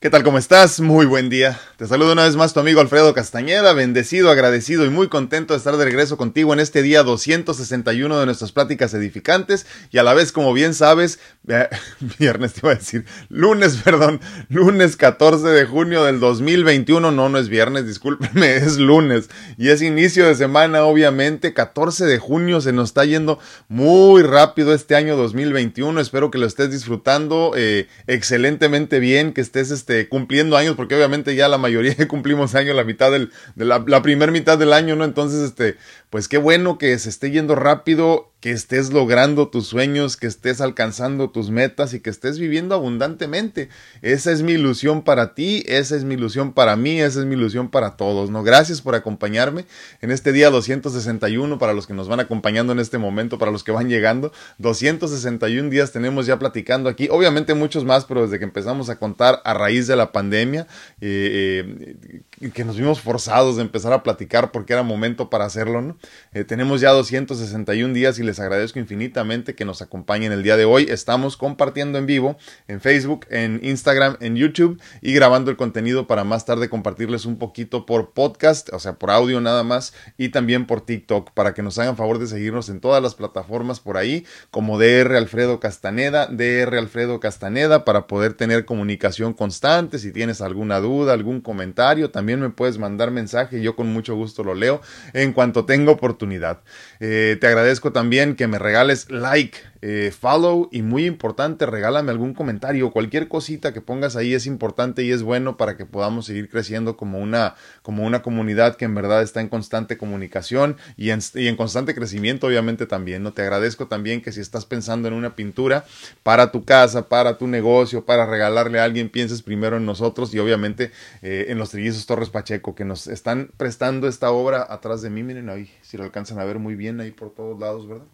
¿Qué tal? ¿Cómo estás? Muy buen día. Te saludo una vez más tu amigo Alfredo Castañeda, bendecido, agradecido y muy contento de estar de regreso contigo en este día 261 de nuestras pláticas edificantes y a la vez, como bien sabes, viernes te iba a decir, lunes, perdón, lunes 14 de junio del 2021, no, no es viernes, discúlpeme, es lunes y es inicio de semana, obviamente, 14 de junio, se nos está yendo muy rápido este año 2021, espero que lo estés disfrutando eh, excelentemente bien, que estés este, cumpliendo años, porque obviamente ya la mayoría cumplimos años, la mitad del, de la, la primera mitad del año, ¿no? Entonces, este, pues qué bueno que se esté yendo rápido que estés logrando tus sueños, que estés alcanzando tus metas y que estés viviendo abundantemente. Esa es mi ilusión para ti, esa es mi ilusión para mí, esa es mi ilusión para todos. ¿no? Gracias por acompañarme en este día 261 para los que nos van acompañando en este momento, para los que van llegando. 261 días tenemos ya platicando aquí, obviamente muchos más, pero desde que empezamos a contar a raíz de la pandemia, eh, eh, que nos vimos forzados de empezar a platicar porque era momento para hacerlo. ¿no? Eh, tenemos ya 261 días y les agradezco infinitamente que nos acompañen el día de hoy. Estamos compartiendo en vivo en Facebook, en Instagram, en YouTube y grabando el contenido para más tarde compartirles un poquito por podcast, o sea, por audio nada más y también por TikTok para que nos hagan favor de seguirnos en todas las plataformas por ahí como DR Alfredo Castaneda, DR Alfredo Castaneda para poder tener comunicación constante. Si tienes alguna duda, algún comentario, también me puedes mandar mensaje. Yo con mucho gusto lo leo en cuanto tenga oportunidad. Eh, te agradezco también que me regales like, eh, follow y muy importante, regálame algún comentario, cualquier cosita que pongas ahí es importante y es bueno para que podamos seguir creciendo como una, como una comunidad que en verdad está en constante comunicación y en, y en constante crecimiento obviamente también. ¿no? Te agradezco también que si estás pensando en una pintura para tu casa, para tu negocio, para regalarle a alguien, pienses primero en nosotros y obviamente eh, en los trillizos Torres Pacheco que nos están prestando esta obra atrás de mí. Miren ahí, si lo alcanzan a ver muy bien ahí por todos lados, ¿verdad?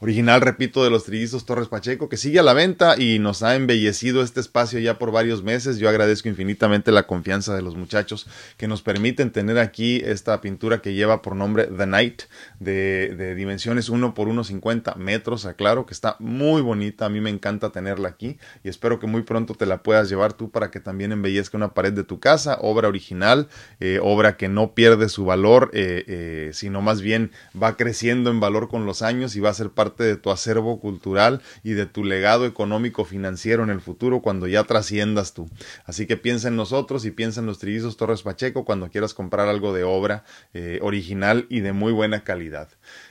Original, repito, de los trillizos Torres Pacheco, que sigue a la venta y nos ha embellecido este espacio ya por varios meses. Yo agradezco infinitamente la confianza de los muchachos que nos permiten tener aquí esta pintura que lleva por nombre The Night, de, dimensiones 1 por 1,50 metros, aclaro, que está muy bonita. A mí me encanta tenerla aquí y espero que muy pronto te la puedas llevar tú para que también embellezca una pared de tu casa. Obra original, eh, obra que no pierde su valor, eh, eh, sino más bien va creciendo en valor con los años y va ser parte de tu acervo cultural y de tu legado económico financiero en el futuro cuando ya trasciendas tú. Así que piensa en nosotros y piensa en los trillizos Torres Pacheco cuando quieras comprar algo de obra eh, original y de muy buena calidad.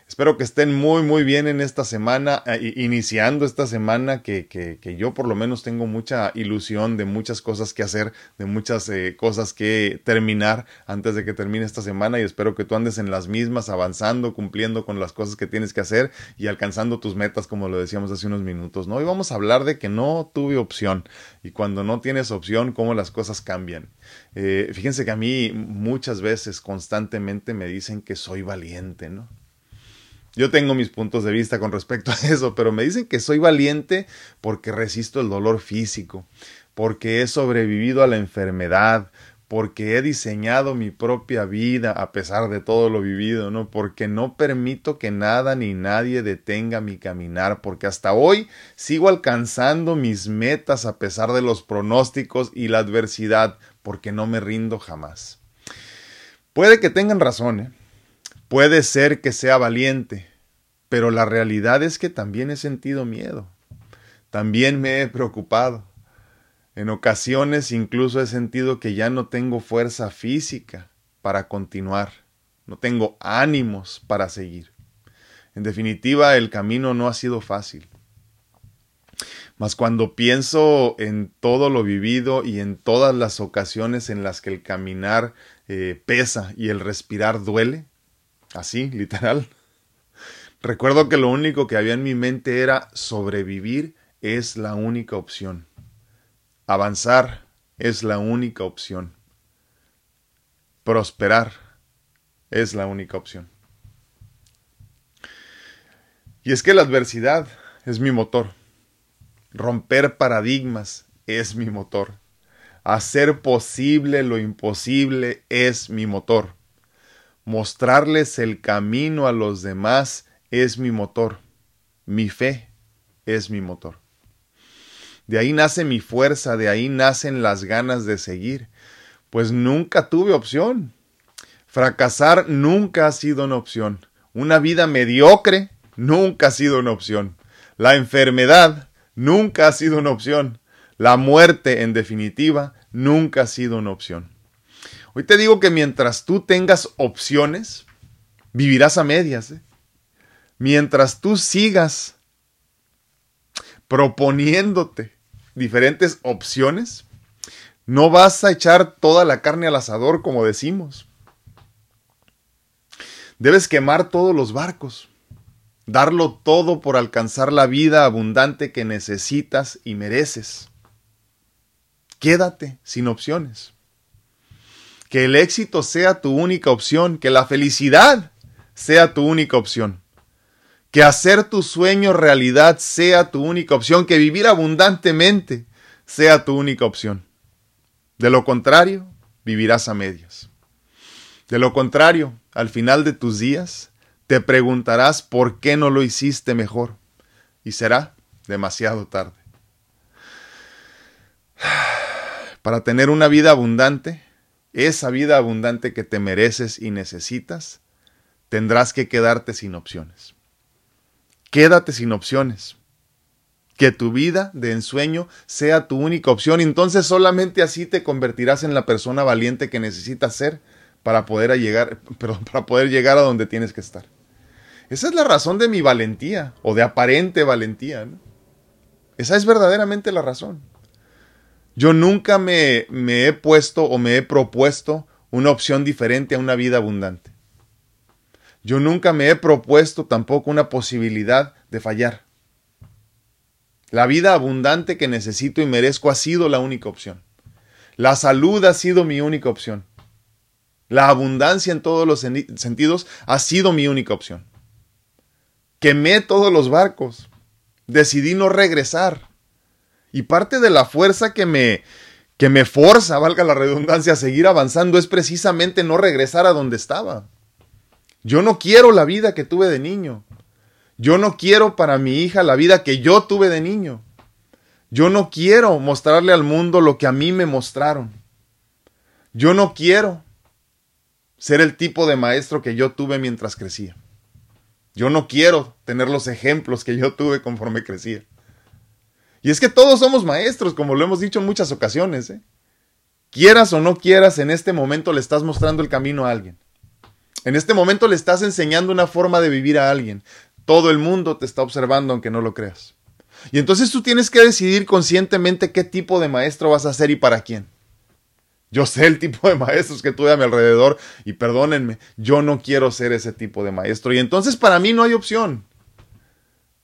Espero que estén muy, muy bien en esta semana, eh, iniciando esta semana que, que, que, yo por lo menos tengo mucha ilusión de muchas cosas que hacer, de muchas eh, cosas que terminar antes de que termine esta semana y espero que tú andes en las mismas, avanzando, cumpliendo con las cosas que tienes que hacer y alcanzando tus metas, como lo decíamos hace unos minutos, ¿no? Hoy vamos a hablar de que no tuve opción y cuando no tienes opción, cómo las cosas cambian. Eh, fíjense que a mí muchas veces, constantemente me dicen que soy valiente, ¿no? Yo tengo mis puntos de vista con respecto a eso, pero me dicen que soy valiente porque resisto el dolor físico, porque he sobrevivido a la enfermedad, porque he diseñado mi propia vida a pesar de todo lo vivido, ¿no? Porque no permito que nada ni nadie detenga mi caminar, porque hasta hoy sigo alcanzando mis metas a pesar de los pronósticos y la adversidad, porque no me rindo jamás. Puede que tengan razón, ¿eh? Puede ser que sea valiente, pero la realidad es que también he sentido miedo. También me he preocupado. En ocasiones incluso he sentido que ya no tengo fuerza física para continuar. No tengo ánimos para seguir. En definitiva, el camino no ha sido fácil. Mas cuando pienso en todo lo vivido y en todas las ocasiones en las que el caminar eh, pesa y el respirar duele, Así, literal. Recuerdo que lo único que había en mi mente era sobrevivir es la única opción. Avanzar es la única opción. Prosperar es la única opción. Y es que la adversidad es mi motor. Romper paradigmas es mi motor. Hacer posible lo imposible es mi motor. Mostrarles el camino a los demás es mi motor. Mi fe es mi motor. de ahí nace mi fuerza, de ahí nacen las ganas de seguir. Pues nunca tuve opción. Fracasar nunca ha sido una opción. Una vida mediocre nunca ha sido una opción. La enfermedad nunca ha sido una opción. La muerte, en definitiva, nunca ha sido una opción. Hoy te digo que mientras tú tengas opciones, vivirás a medias. ¿eh? Mientras tú sigas proponiéndote diferentes opciones, no vas a echar toda la carne al asador, como decimos. Debes quemar todos los barcos, darlo todo por alcanzar la vida abundante que necesitas y mereces. Quédate sin opciones. Que el éxito sea tu única opción, que la felicidad sea tu única opción. Que hacer tu sueño realidad sea tu única opción, que vivir abundantemente sea tu única opción. De lo contrario, vivirás a medias. De lo contrario, al final de tus días, te preguntarás por qué no lo hiciste mejor y será demasiado tarde. Para tener una vida abundante, esa vida abundante que te mereces y necesitas, tendrás que quedarte sin opciones. Quédate sin opciones. Que tu vida de ensueño sea tu única opción. Entonces solamente así te convertirás en la persona valiente que necesitas ser para poder llegar, para poder llegar a donde tienes que estar. Esa es la razón de mi valentía o de aparente valentía. Esa es verdaderamente la razón. Yo nunca me, me he puesto o me he propuesto una opción diferente a una vida abundante. Yo nunca me he propuesto tampoco una posibilidad de fallar. La vida abundante que necesito y merezco ha sido la única opción. La salud ha sido mi única opción. La abundancia en todos los sentidos ha sido mi única opción. Quemé todos los barcos. Decidí no regresar. Y parte de la fuerza que me que me forza, valga la redundancia, a seguir avanzando es precisamente no regresar a donde estaba. Yo no quiero la vida que tuve de niño. Yo no quiero para mi hija la vida que yo tuve de niño. Yo no quiero mostrarle al mundo lo que a mí me mostraron. Yo no quiero ser el tipo de maestro que yo tuve mientras crecía. Yo no quiero tener los ejemplos que yo tuve conforme crecía. Y es que todos somos maestros, como lo hemos dicho en muchas ocasiones. ¿eh? Quieras o no quieras, en este momento le estás mostrando el camino a alguien. En este momento le estás enseñando una forma de vivir a alguien. Todo el mundo te está observando aunque no lo creas. Y entonces tú tienes que decidir conscientemente qué tipo de maestro vas a ser y para quién. Yo sé el tipo de maestros que tuve a mi alrededor y perdónenme, yo no quiero ser ese tipo de maestro. Y entonces para mí no hay opción.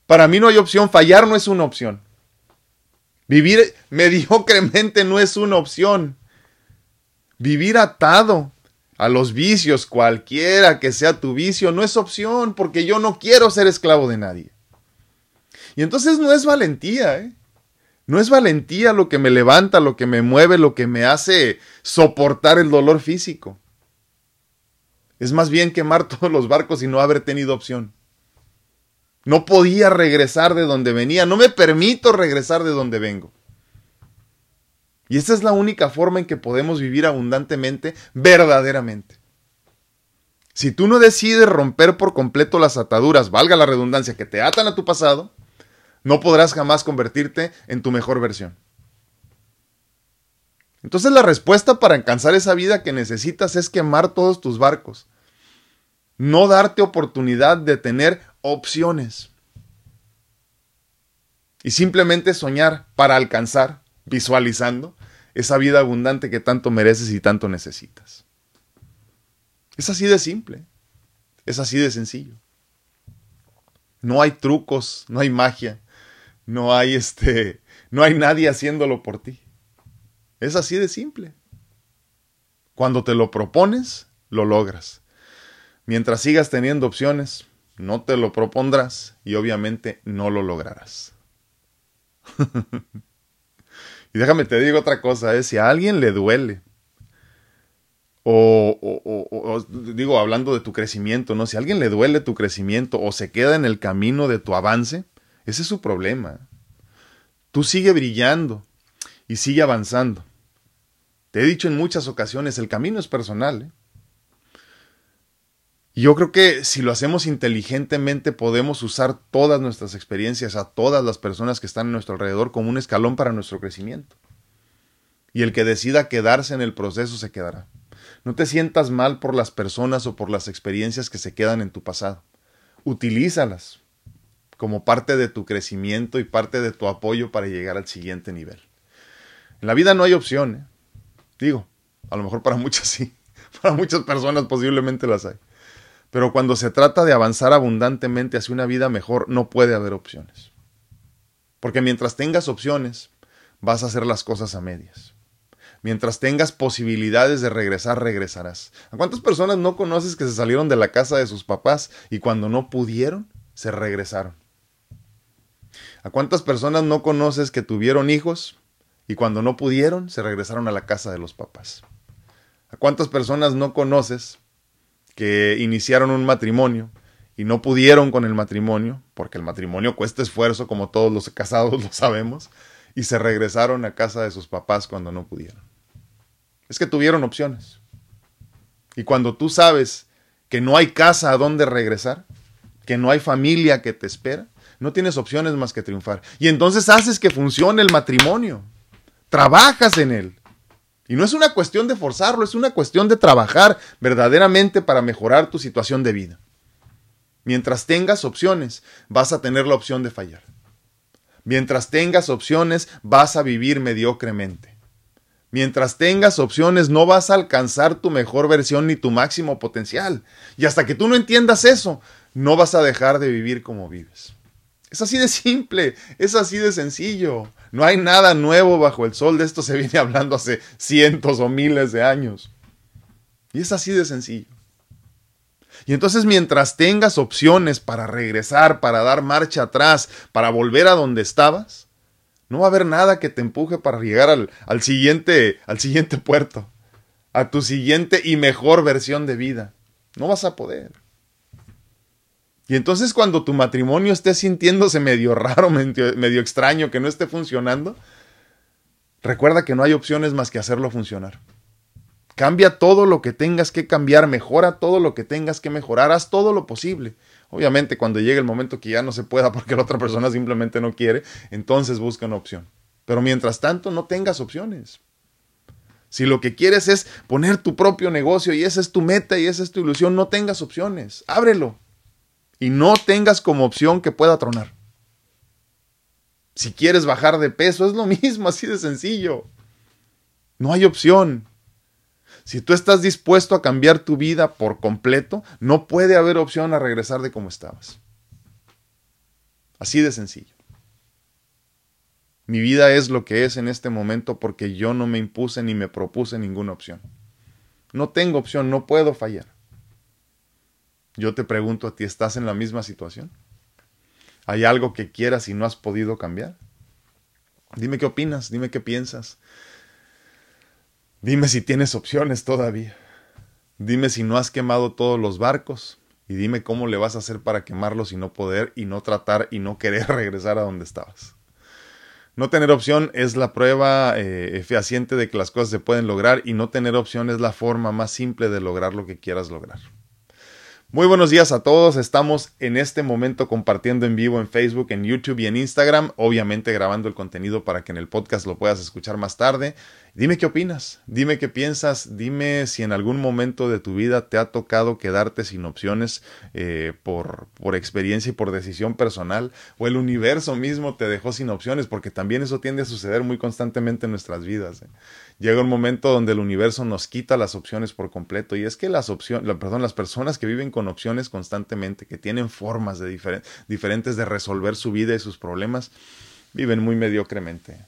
Para mí no hay opción. Fallar no es una opción. Vivir mediocremente no es una opción. Vivir atado a los vicios, cualquiera que sea tu vicio, no es opción, porque yo no quiero ser esclavo de nadie. Y entonces no es valentía, ¿eh? No es valentía lo que me levanta, lo que me mueve, lo que me hace soportar el dolor físico. Es más bien quemar todos los barcos y no haber tenido opción. No podía regresar de donde venía, no me permito regresar de donde vengo. Y esa es la única forma en que podemos vivir abundantemente, verdaderamente. Si tú no decides romper por completo las ataduras, valga la redundancia, que te atan a tu pasado, no podrás jamás convertirte en tu mejor versión. Entonces la respuesta para alcanzar esa vida que necesitas es quemar todos tus barcos. No darte oportunidad de tener opciones. Y simplemente soñar para alcanzar, visualizando, esa vida abundante que tanto mereces y tanto necesitas. Es así de simple, es así de sencillo. No hay trucos, no hay magia, no hay este, no hay nadie haciéndolo por ti. Es así de simple. Cuando te lo propones, lo logras. Mientras sigas teniendo opciones, no te lo propondrás y obviamente no lo lograrás. Y déjame te digo otra cosa, es ¿eh? si a alguien le duele, o, digo, hablando de tu crecimiento, ¿no? Si a alguien le duele tu crecimiento o se queda en el camino de tu avance, ese es su problema. Tú sigue brillando y sigue avanzando. Te he dicho en muchas ocasiones, el camino es personal. ¿eh? Yo creo que si lo hacemos inteligentemente podemos usar todas nuestras experiencias a todas las personas que están a nuestro alrededor como un escalón para nuestro crecimiento. Y el que decida quedarse en el proceso se quedará. No te sientas mal por las personas o por las experiencias que se quedan en tu pasado. Utilízalas como parte de tu crecimiento y parte de tu apoyo para llegar al siguiente nivel. En la vida no hay opción. ¿eh? Digo, a lo mejor para muchas sí. Para muchas personas posiblemente las hay. Pero cuando se trata de avanzar abundantemente hacia una vida mejor, no puede haber opciones. Porque mientras tengas opciones, vas a hacer las cosas a medias. Mientras tengas posibilidades de regresar, regresarás. ¿A cuántas personas no conoces que se salieron de la casa de sus papás y cuando no pudieron, se regresaron? ¿A cuántas personas no conoces que tuvieron hijos y cuando no pudieron, se regresaron a la casa de los papás? ¿A cuántas personas no conoces que iniciaron un matrimonio y no pudieron con el matrimonio, porque el matrimonio cuesta esfuerzo, como todos los casados lo sabemos, y se regresaron a casa de sus papás cuando no pudieron. Es que tuvieron opciones. Y cuando tú sabes que no hay casa a donde regresar, que no hay familia que te espera, no tienes opciones más que triunfar. Y entonces haces que funcione el matrimonio. Trabajas en él. Y no es una cuestión de forzarlo, es una cuestión de trabajar verdaderamente para mejorar tu situación de vida. Mientras tengas opciones, vas a tener la opción de fallar. Mientras tengas opciones, vas a vivir mediocremente. Mientras tengas opciones, no vas a alcanzar tu mejor versión ni tu máximo potencial. Y hasta que tú no entiendas eso, no vas a dejar de vivir como vives. Es así de simple, es así de sencillo. No hay nada nuevo bajo el sol, de esto se viene hablando hace cientos o miles de años. Y es así de sencillo. Y entonces mientras tengas opciones para regresar, para dar marcha atrás, para volver a donde estabas, no va a haber nada que te empuje para llegar al, al, siguiente, al siguiente puerto, a tu siguiente y mejor versión de vida. No vas a poder. Y entonces cuando tu matrimonio esté sintiéndose medio raro, medio, extraño, que no esté funcionando, recuerda que no hay opciones más que hacerlo funcionar. Cambia todo lo que tengas que cambiar, mejora todo lo que tengas que mejorar, haz todo lo posible. Obviamente cuando llegue el momento que ya no se pueda porque la otra persona simplemente no quiere, entonces busca una opción. Pero mientras tanto no tengas opciones. Si lo que quieres es poner tu propio negocio y esa es tu meta y esa es tu ilusión, no tengas opciones. Ábrelo y no tengas como opción que pueda tronar. Si quieres bajar de peso, es lo mismo, así de sencillo. No hay opción. Si tú estás dispuesto a cambiar tu vida por completo, no puede haber opción a regresar de como estabas. Así de sencillo. Mi vida es lo que es en este momento porque yo no me impuse ni me propuse ninguna opción. No tengo opción, no puedo fallar. Yo te pregunto a ti, ¿estás en la misma situación? ¿Hay algo que quieras y no has podido cambiar? Dime qué opinas, dime qué piensas. Dime si tienes opciones todavía. Dime si no has quemado todos los barcos y dime cómo le vas a hacer para quemarlos y no poder y no tratar y no querer regresar a donde estabas. No tener opción es la prueba eh, fehaciente de que las cosas se pueden lograr y no tener opción es la forma más simple de lograr lo que quieras lograr. Muy buenos días a todos. Estamos en este momento compartiendo en vivo en Facebook, en YouTube y en Instagram. Obviamente grabando el contenido para que en el podcast lo puedas escuchar más tarde. Dime qué opinas, dime qué piensas, dime si en algún momento de tu vida te ha tocado quedarte sin opciones eh, por, por experiencia y por decisión personal o el universo mismo te dejó sin opciones porque también eso tiende a suceder muy constantemente en nuestras vidas. ¿eh? Llega un momento donde el universo nos quita las opciones por completo y es que las opciones, perdón, las personas que viven con opciones constantemente, que tienen formas de diferentes de resolver su vida y sus problemas, viven muy mediocremente.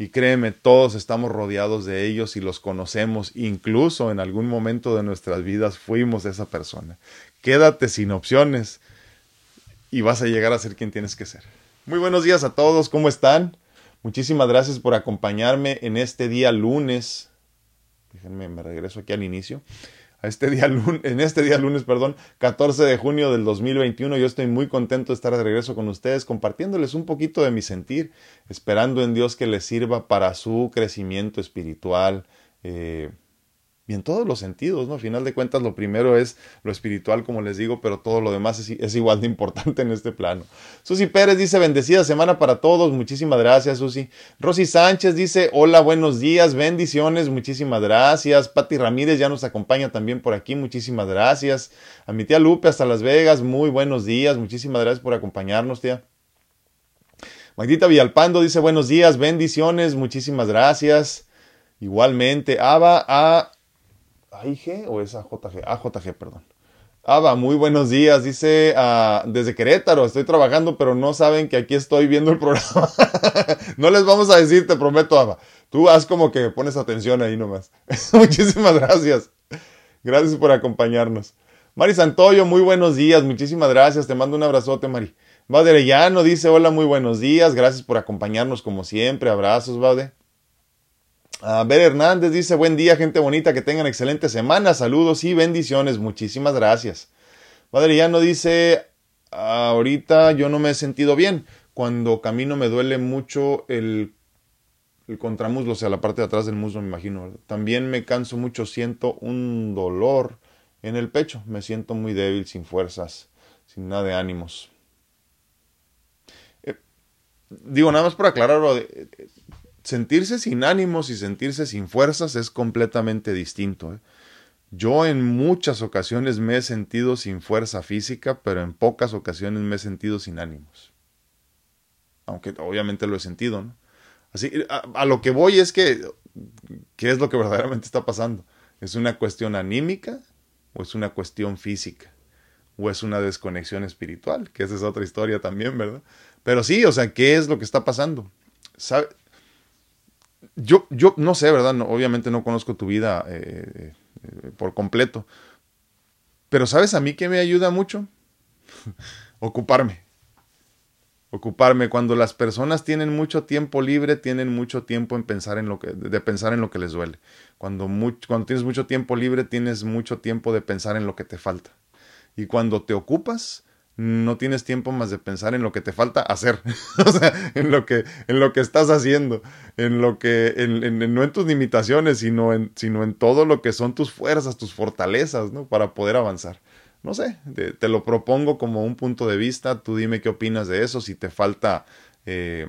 Y créeme, todos estamos rodeados de ellos y los conocemos, incluso en algún momento de nuestras vidas fuimos esa persona. Quédate sin opciones y vas a llegar a ser quien tienes que ser. Muy buenos días a todos, ¿cómo están? Muchísimas gracias por acompañarme en este día lunes. Déjenme, me regreso aquí al inicio. a este día lunes, en este día lunes, perdón, 14 de junio del 2021. Yo estoy muy contento de estar de regreso con ustedes, compartiéndoles un poquito de mi sentir, esperando en Dios que les sirva para su crecimiento espiritual. Eh, y en todos los sentidos, ¿no? A final de cuentas, lo primero es lo espiritual, como les digo, pero todo lo demás es, igual de importante en este plano. Susi Pérez dice, bendecida semana para todos, muchísimas gracias, Susi. Rosy Sánchez dice, hola, buenos días, bendiciones, muchísimas gracias. Patti Ramírez ya nos acompaña también por aquí, muchísimas gracias. A mi tía Lupe hasta Las Vegas, muy buenos días, muchísimas gracias por acompañarnos, tía. Magdita Villalpando dice, buenos días, bendiciones, muchísimas gracias. Igualmente, Ava a ¿AIG o es AJG? AJG, perdón. Ava, muy buenos días. Dice uh, desde Querétaro, estoy trabajando, pero no saben que aquí estoy viendo el programa. no les vamos a decir, te prometo, Ava. Tú haz como que pones atención ahí nomás. Muchísimas gracias. Gracias por acompañarnos. Mari Santoyo, muy buenos días. Muchísimas gracias. Te mando un abrazote, Mari. Vade dice, hola, muy buenos días. Gracias por acompañarnos como siempre. Abrazos, Vade. A ver, Hernández dice, buen día, gente bonita, que tengan excelente semana, saludos y bendiciones, muchísimas gracias. Madrillano dice, ahorita yo no me he sentido bien, cuando camino me duele mucho el, el contramuslo, o sea, la parte de atrás del muslo, me imagino. También me canso mucho, siento un dolor en el pecho, me siento muy débil, sin fuerzas, sin nada de ánimos. Eh, digo, nada más para aclararlo, sentirse sin ánimos y sentirse sin fuerzas es completamente distinto. ¿eh? Yo en muchas ocasiones me he sentido sin fuerza física, pero en pocas ocasiones me he sentido sin ánimos. Aunque obviamente lo he sentido, ¿no? Así, a, lo que voy es que, ¿qué es lo que verdaderamente está pasando? ¿Es una cuestión anímica o es una cuestión física? ¿O es una desconexión espiritual? Que esa es otra historia también, ¿verdad? Pero sí, o sea, ¿qué es lo que está pasando? Yo, yo no sé, ¿verdad? obviamente no conozco tu vida eh, eh, por completo. Pero ¿sabes a mí que me ayuda mucho? Ocuparme. Ocuparme. Cuando las personas tienen mucho tiempo libre, tienen mucho tiempo en pensar en lo que, de pensar en lo que les duele. Cuando, cuando tienes mucho tiempo libre, tienes mucho tiempo de pensar en lo que te falta. Y cuando te ocupas, no tienes tiempo más de pensar en lo que te falta hacer, o sea, en lo que, en lo que estás haciendo, en lo que, en, no en tus limitaciones, sino en, sino en todo lo que son tus fuerzas, tus fortalezas, ¿no? Para poder avanzar. No sé, te, lo propongo como un punto de vista, tú dime qué opinas de eso, si te falta eh,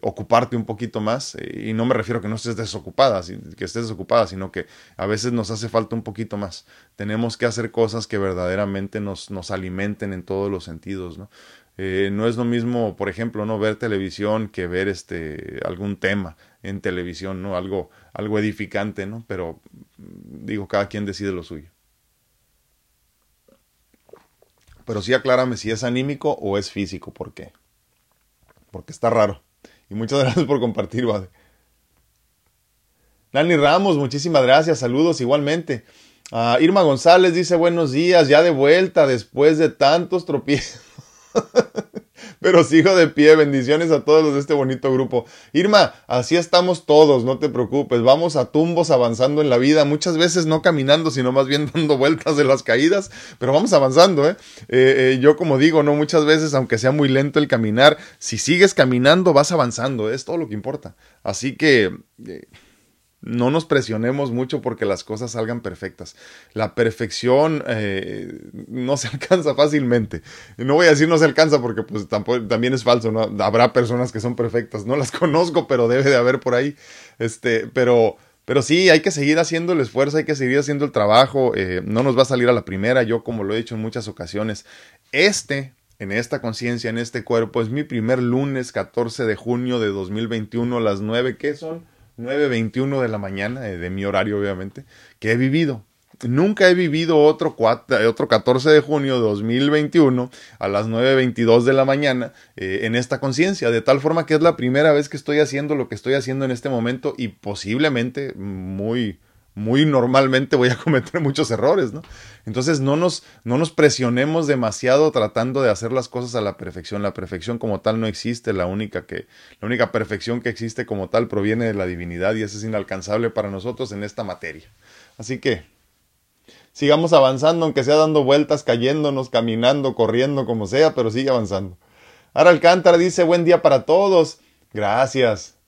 ocuparte un poquito más eh, y no me refiero a que no estés desocupada, que estés desocupada, sino que a veces nos hace falta un poquito más. Tenemos que hacer cosas que verdaderamente nos, nos alimenten en todos los sentidos, ¿no? Eh, no es lo mismo, por ejemplo, no ver televisión que ver este algún tema en televisión, ¿no? Algo, algo edificante, ¿no? Pero mm, digo, cada quien decide lo suyo. Pero sí aclárame si es anímico o es físico, ¿por qué? Porque está raro. Y muchas gracias por compartir, Bade. Dani Ramos, muchísimas gracias, saludos igualmente. Ah, Irma González dice buenos días, ya de vuelta después de tantos tropiezos. Pero sigo de pie. Bendiciones a todos los de este bonito grupo. Irma, así estamos todos, no te preocupes. Vamos a tumbos avanzando en la vida. Muchas veces no caminando, sino más bien dando vueltas de las caídas. Pero vamos avanzando, ¿eh? eh, eh yo como digo, no muchas veces, aunque sea muy lento el caminar, si sigues caminando, vas avanzando. Es todo lo que importa. Así que... No nos presionemos mucho porque las cosas salgan perfectas. La perfección eh, no se alcanza fácilmente. No voy a decir no se alcanza porque pues también es falso. ¿no? Habrá personas que son perfectas. No las conozco, pero debe de haber por ahí. Este, pero, pero sí, hay que seguir haciendo el esfuerzo, hay que seguir haciendo el trabajo. Eh, no nos va a salir a la primera. Yo, como lo he dicho en muchas ocasiones, este en esta conciencia, en este cuerpo, es mi primer lunes 14 de junio de 2021 a las 9, ¿qué son? 9.21 de la mañana, eh, de mi horario obviamente, que he vivido. Nunca he vivido otro, otro 14 de junio de 2021 a las 9.22 de la mañana eh, en esta conciencia, de tal forma que es la primera vez que estoy haciendo lo que estoy haciendo en este momento y posiblemente muy, muy normalmente voy a cometer muchos errores, ¿no? Entonces no nos, no nos presionemos demasiado tratando de hacer las cosas a la perfección. La perfección como tal no existe, la única, que, la única perfección que existe como tal proviene de la divinidad y eso es inalcanzable para nosotros en esta materia. Así que sigamos avanzando, aunque sea dando vueltas, cayéndonos, caminando, corriendo, como sea, pero sigue avanzando. Ahora Alcántara dice, buen día para todos. Gracias.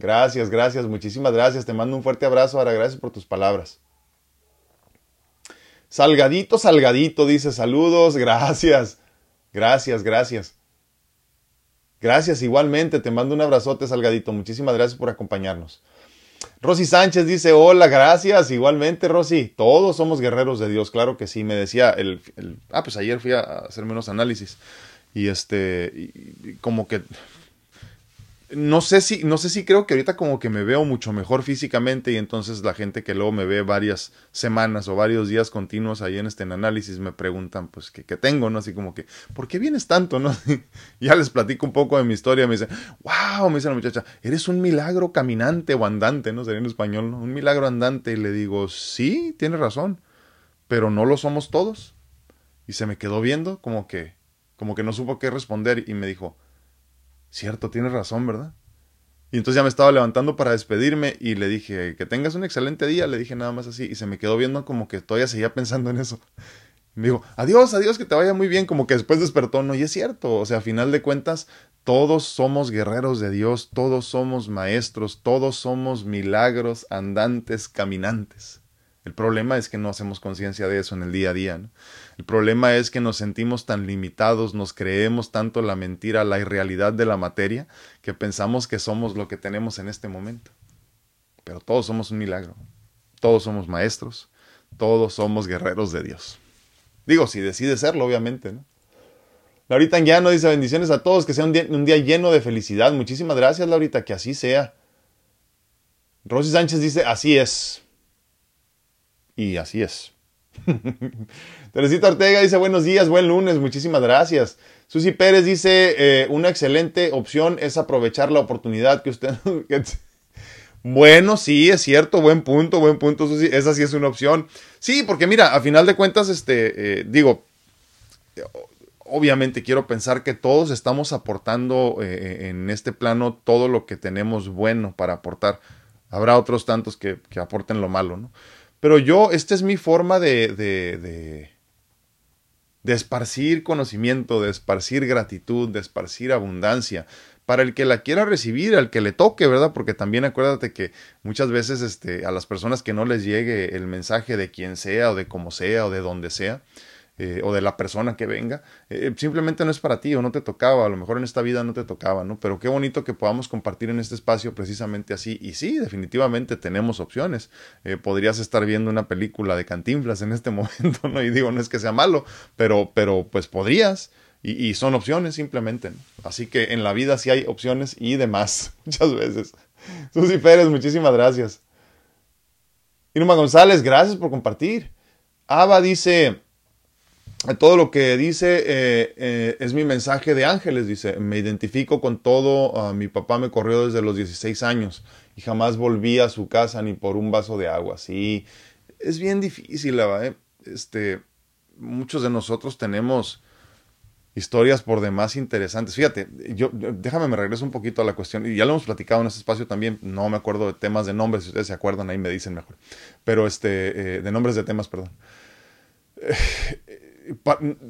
Gracias, gracias, muchísimas gracias. Te mando un fuerte abrazo. Ahora, gracias por tus palabras. Salgadito, salgadito, dice saludos. Gracias. Gracias, gracias. Gracias igualmente. Te mando un abrazote, Salgadito. Muchísimas gracias por acompañarnos. Rosy Sánchez dice, hola, gracias. Igualmente, Rosy. Todos somos guerreros de Dios, claro que sí. Me decía, el, ah, pues ayer fui a hacerme unos análisis. Y este, como que no sé si, no sé si creo que ahorita como que me veo mucho mejor físicamente y entonces la gente que luego me ve varias semanas o varios días continuos ahí en este análisis me preguntan pues ¿qué, tengo, ¿no? Así como que, ¿por qué vienes tanto, no? ya les platico un poco de mi historia, me dicen, wow, me dice la muchacha, eres un milagro caminante o andante, ¿no? Sería en español. Un milagro andante y le digo, sí, tienes razón, pero no lo somos todos. Y se me quedó viendo como que, como que no supo qué responder y me dijo, cierto, tienes razón, ¿verdad? Y entonces ya me estaba levantando para despedirme y le dije, que tengas un excelente día, le dije nada más así, y se me quedó viendo como que todavía seguía pensando en eso. me dijo, adiós, adiós, que te vaya muy bien, como que después despertó, no, y es cierto, o sea, a final de cuentas, todos somos guerreros de Dios, todos somos maestros, todos somos milagros andantes, caminantes. El problema es que no hacemos conciencia de eso en el día a día. El problema es que nos sentimos tan limitados, nos creemos tanto la mentira, la irrealidad de la materia, que pensamos que somos lo que tenemos en este momento. Pero todos somos un milagro. Todos somos maestros. Todos somos guerreros de Dios. Digo, si decide serlo, obviamente. ¿no? Laurita Anguiano dice bendiciones a todos, que sea un día, un día lleno de felicidad. Muchísimas gracias, Laurita, que así sea. Rosy Sánchez dice, así es. Y así es. Teresita Ortega dice buenos días, buen lunes, muchísimas gracias. Susi Pérez dice eh, una excelente opción es aprovechar la oportunidad que usted... bueno, sí, es cierto, buen punto, buen punto, Susi, esa sí es una opción. Sí, porque mira, a final de cuentas, este, eh, digo, obviamente quiero pensar que todos estamos aportando eh, en este plano todo lo que tenemos bueno para aportar. Habrá otros tantos que, que aporten lo malo, ¿no? Pero yo, esta es mi forma de, de, de, de esparcir conocimiento, de esparcir gratitud, de esparcir abundancia para el que la quiera recibir, al que le toque, ¿verdad? Porque también acuérdate que muchas veces este, a las personas que no les llegue el mensaje de quien sea o de cómo sea o de donde sea, eh, o de la persona que venga, eh, simplemente no es para ti o no te tocaba, a lo mejor en esta vida no te tocaba, ¿no? Pero qué bonito que podamos compartir en este espacio precisamente así. Y sí, definitivamente tenemos opciones. Eh, podrías estar viendo una película de cantinflas en este momento, ¿no? Y digo, no es que sea malo, pero, pero pues podrías. Y, son opciones simplemente. Así que en la vida sí hay opciones y demás, muchas veces. Susi Pérez, muchísimas gracias. Irma González, gracias por compartir. Ava dice, todo lo que dice eh, eh, es mi mensaje de ángeles, dice, me identifico con todo, ah, mi papá me corrió desde los 16 años y jamás volví a su casa ni por un vaso de agua, sí, es bien difícil, ¿eh? este, muchos de nosotros tenemos historias por demás interesantes. Fíjate, yo déjame me regreso un poquito a la cuestión y ya lo hemos platicado en este espacio también. No me acuerdo de temas de nombres, si ustedes se acuerdan ahí me dicen mejor. Pero este de nombres de temas, perdón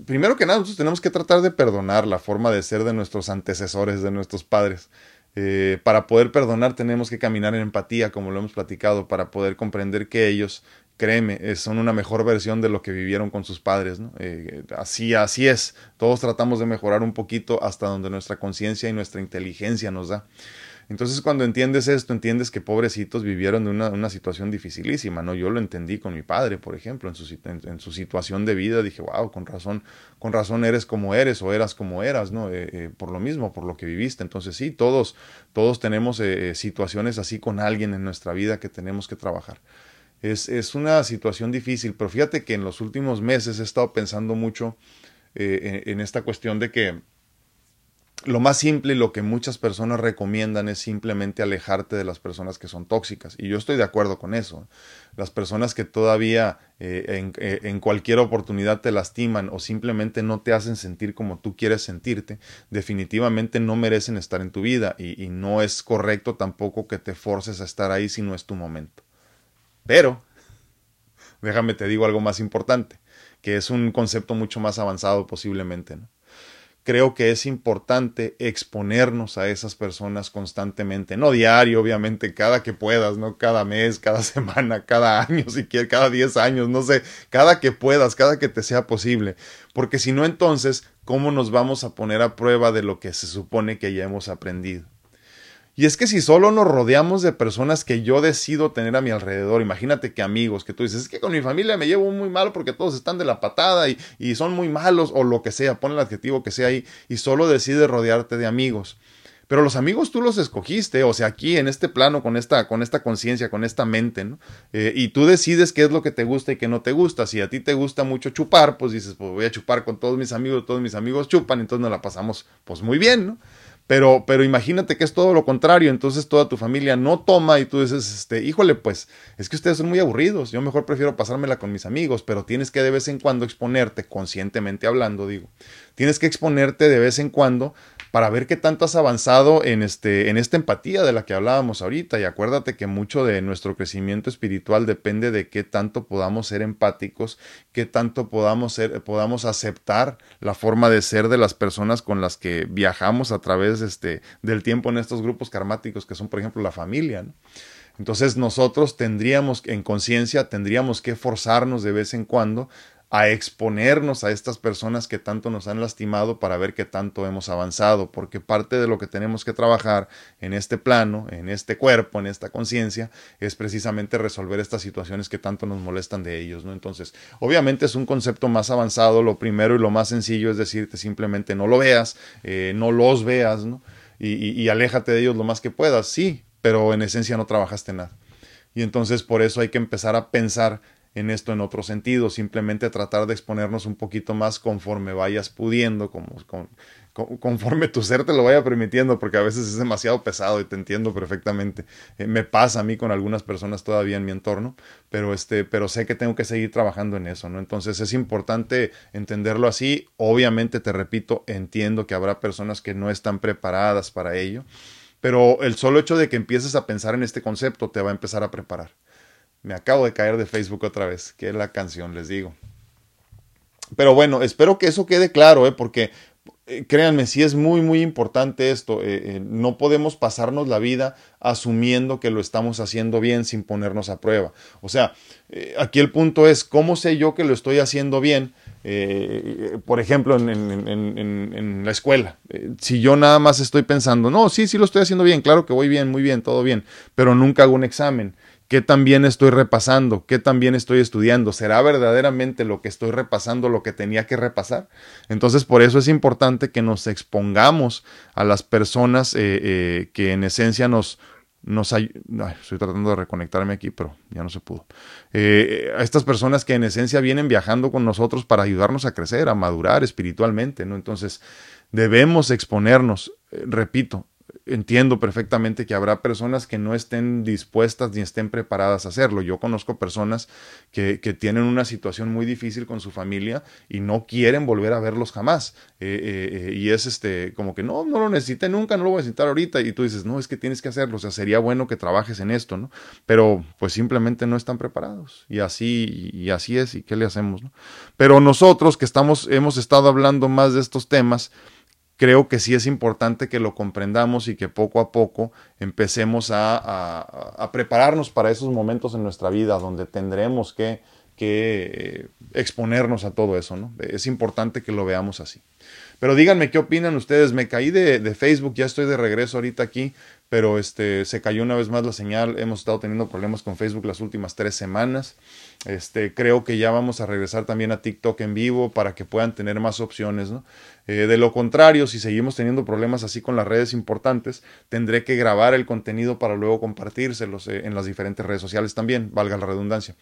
primero que nada, nosotros tenemos que tratar de perdonar la forma de ser de nuestros antecesores, de nuestros padres. Eh, para poder perdonar tenemos que caminar en empatía, como lo hemos platicado, para poder comprender que ellos, créeme, eh, son una mejor versión de lo que vivieron con sus padres. Eh, así, así es. Todos tratamos de mejorar un poquito hasta donde nuestra conciencia y nuestra inteligencia nos da. Entonces cuando entiendes esto, entiendes que pobrecitos vivieron de una, situación dificilísima, ¿no? Yo lo entendí con mi padre, por ejemplo, en su, en, su situación de vida, dije, wow, con razón, con razón eres como eres o eras como eras, ¿no? Eh, eh, por lo mismo, por lo que viviste. Entonces sí, todos, todos tenemos eh, situaciones así con alguien en nuestra vida que tenemos que trabajar. Es, una situación difícil, pero fíjate que en los últimos meses he estado pensando mucho en esta cuestión de que lo más simple y lo que muchas personas recomiendan es simplemente alejarte de las personas que son tóxicas. Y yo estoy de acuerdo con eso. Las personas que todavía eh, eh, en, cualquier oportunidad te lastiman o simplemente no te hacen sentir como tú quieres sentirte, definitivamente no merecen estar en tu vida y, y no es correcto tampoco que te forces a estar ahí si no es tu momento. Pero déjame te digo algo más importante, que es un concepto mucho más avanzado posiblemente, ¿no? Creo que es importante exponernos a esas personas constantemente, no diario, obviamente, cada que puedas, no cada mes, cada semana, cada año, si quieres, cada 10 años, no sé, cada que puedas, cada que te sea posible, porque si no, entonces, ¿cómo nos vamos a poner a prueba de lo que se supone que ya hemos aprendido? Y es que si solo nos rodeamos de personas que yo decido tener a mi alrededor, imagínate que amigos, que tú dices, es que con mi familia me llevo muy malo porque todos están de la patada y, y son muy malos o lo que sea, pon el adjetivo que sea ahí y solo decides rodearte de amigos. Pero los amigos tú los escogiste, o sea, aquí en este plano, con esta, con esta conciencia, con esta mente, ¿no? Eh, y tú decides qué es lo que te gusta y qué no te gusta. Si a ti te gusta mucho chupar, pues dices, pues voy a chupar con todos mis amigos, todos mis amigos chupan, entonces nos la pasamos pues muy bien, ¿no? Pero, pero imagínate que es todo lo contrario, entonces toda tu familia no toma y tú dices, este, híjole, pues es que ustedes son muy aburridos, yo mejor prefiero pasármela con mis amigos, pero tienes que de vez en cuando exponerte, conscientemente hablando, digo, tienes que exponerte de vez en cuando para ver qué tanto has avanzado en, este, en esta empatía de la que hablábamos ahorita. Y acuérdate que mucho de nuestro crecimiento espiritual depende de qué tanto podamos ser empáticos, qué tanto podamos, ser, podamos aceptar la forma de ser de las personas con las que viajamos a través este, del tiempo en estos grupos karmáticos que son, por ejemplo, la familia. Entonces nosotros tendríamos, en conciencia, tendríamos que forzarnos de vez en cuando a exponernos a estas personas que tanto nos han lastimado para ver qué tanto hemos avanzado, porque parte de lo que tenemos que trabajar en este plano, en este cuerpo, en esta conciencia, es precisamente resolver estas situaciones que tanto nos molestan de ellos, ¿no? Entonces, obviamente es un concepto más avanzado, lo primero y lo más sencillo es decirte simplemente no lo veas, eh, no los veas, ¿no? Y, aléjate de ellos lo más que puedas, sí, pero en esencia no trabajaste nada. Y entonces por eso hay que empezar a pensar en esto en otro sentido, simplemente tratar de exponernos un poquito más conforme vayas pudiendo, como, conforme tu ser te lo vaya permitiendo, porque a veces es demasiado pesado y te entiendo perfectamente. Eh, me pasa a mí con algunas personas todavía en mi entorno, pero, este, pero sé que tengo que seguir trabajando en eso, ¿no? Entonces es importante entenderlo así. Obviamente, te repito, entiendo que habrá personas que no están preparadas para ello, pero el solo hecho de que empieces a pensar en este concepto te va a empezar a preparar. Me acabo de caer de Facebook otra vez, que es la canción, les digo. Pero bueno, espero que eso quede claro, ¿eh? porque eh, créanme, sí es muy, muy importante esto. Eh, eh, no podemos pasarnos la vida asumiendo que lo estamos haciendo bien sin ponernos a prueba. O sea, aquí el punto es, ¿cómo sé yo que lo estoy haciendo bien? por ejemplo, en, en, la escuela. si yo nada más estoy pensando, no, sí, sí lo estoy haciendo bien, claro que voy bien, muy bien, todo bien, pero nunca hago un examen ¿Qué también estoy repasando? ¿Qué también estoy estudiando? ¿Será verdaderamente lo que estoy repasando lo que tenía que repasar? Entonces, por eso es importante que nos expongamos a las personas eh, eh, que en esencia nos... nos estoy tratando de reconectarme aquí, pero ya no se pudo. Eh, a estas personas que en esencia vienen viajando con nosotros para ayudarnos a crecer, a madurar espiritualmente, ¿no? Entonces, debemos exponernos, repito, entiendo perfectamente que habrá personas que no estén dispuestas ni estén preparadas a hacerlo. Yo conozco personas que, que tienen una situación muy difícil con su familia y no quieren volver a verlos jamás. Eh, eh, eh, y es este, como que no, no lo necesité nunca, no lo voy a necesitar ahorita. Y tú dices, no, es que tienes que hacerlo. O sea, sería bueno que trabajes en esto, ¿no? Pero pues simplemente no están preparados. Y así, y así es. ¿Y qué le hacemos, no? Pero nosotros que estamos, hemos estado hablando más de estos temas, creo que sí es importante que lo comprendamos y que poco a poco empecemos a, prepararnos para esos momentos en nuestra vida donde tendremos que, que exponernos a todo eso, ¿no? Es importante que lo veamos así. Pero díganme qué opinan ustedes. Me caí de, Facebook, ya estoy de regreso ahorita aquí, pero este se cayó una vez más la señal. Hemos estado teniendo problemas con Facebook las últimas tres semanas. Este, creo que ya vamos a regresar también a TikTok en vivo para que puedan tener más opciones, ¿no? Eh, de lo contrario, si seguimos teniendo problemas así con las redes importantes, tendré que grabar el contenido para luego compartírselos eh, en las diferentes redes sociales también, valga la redundancia.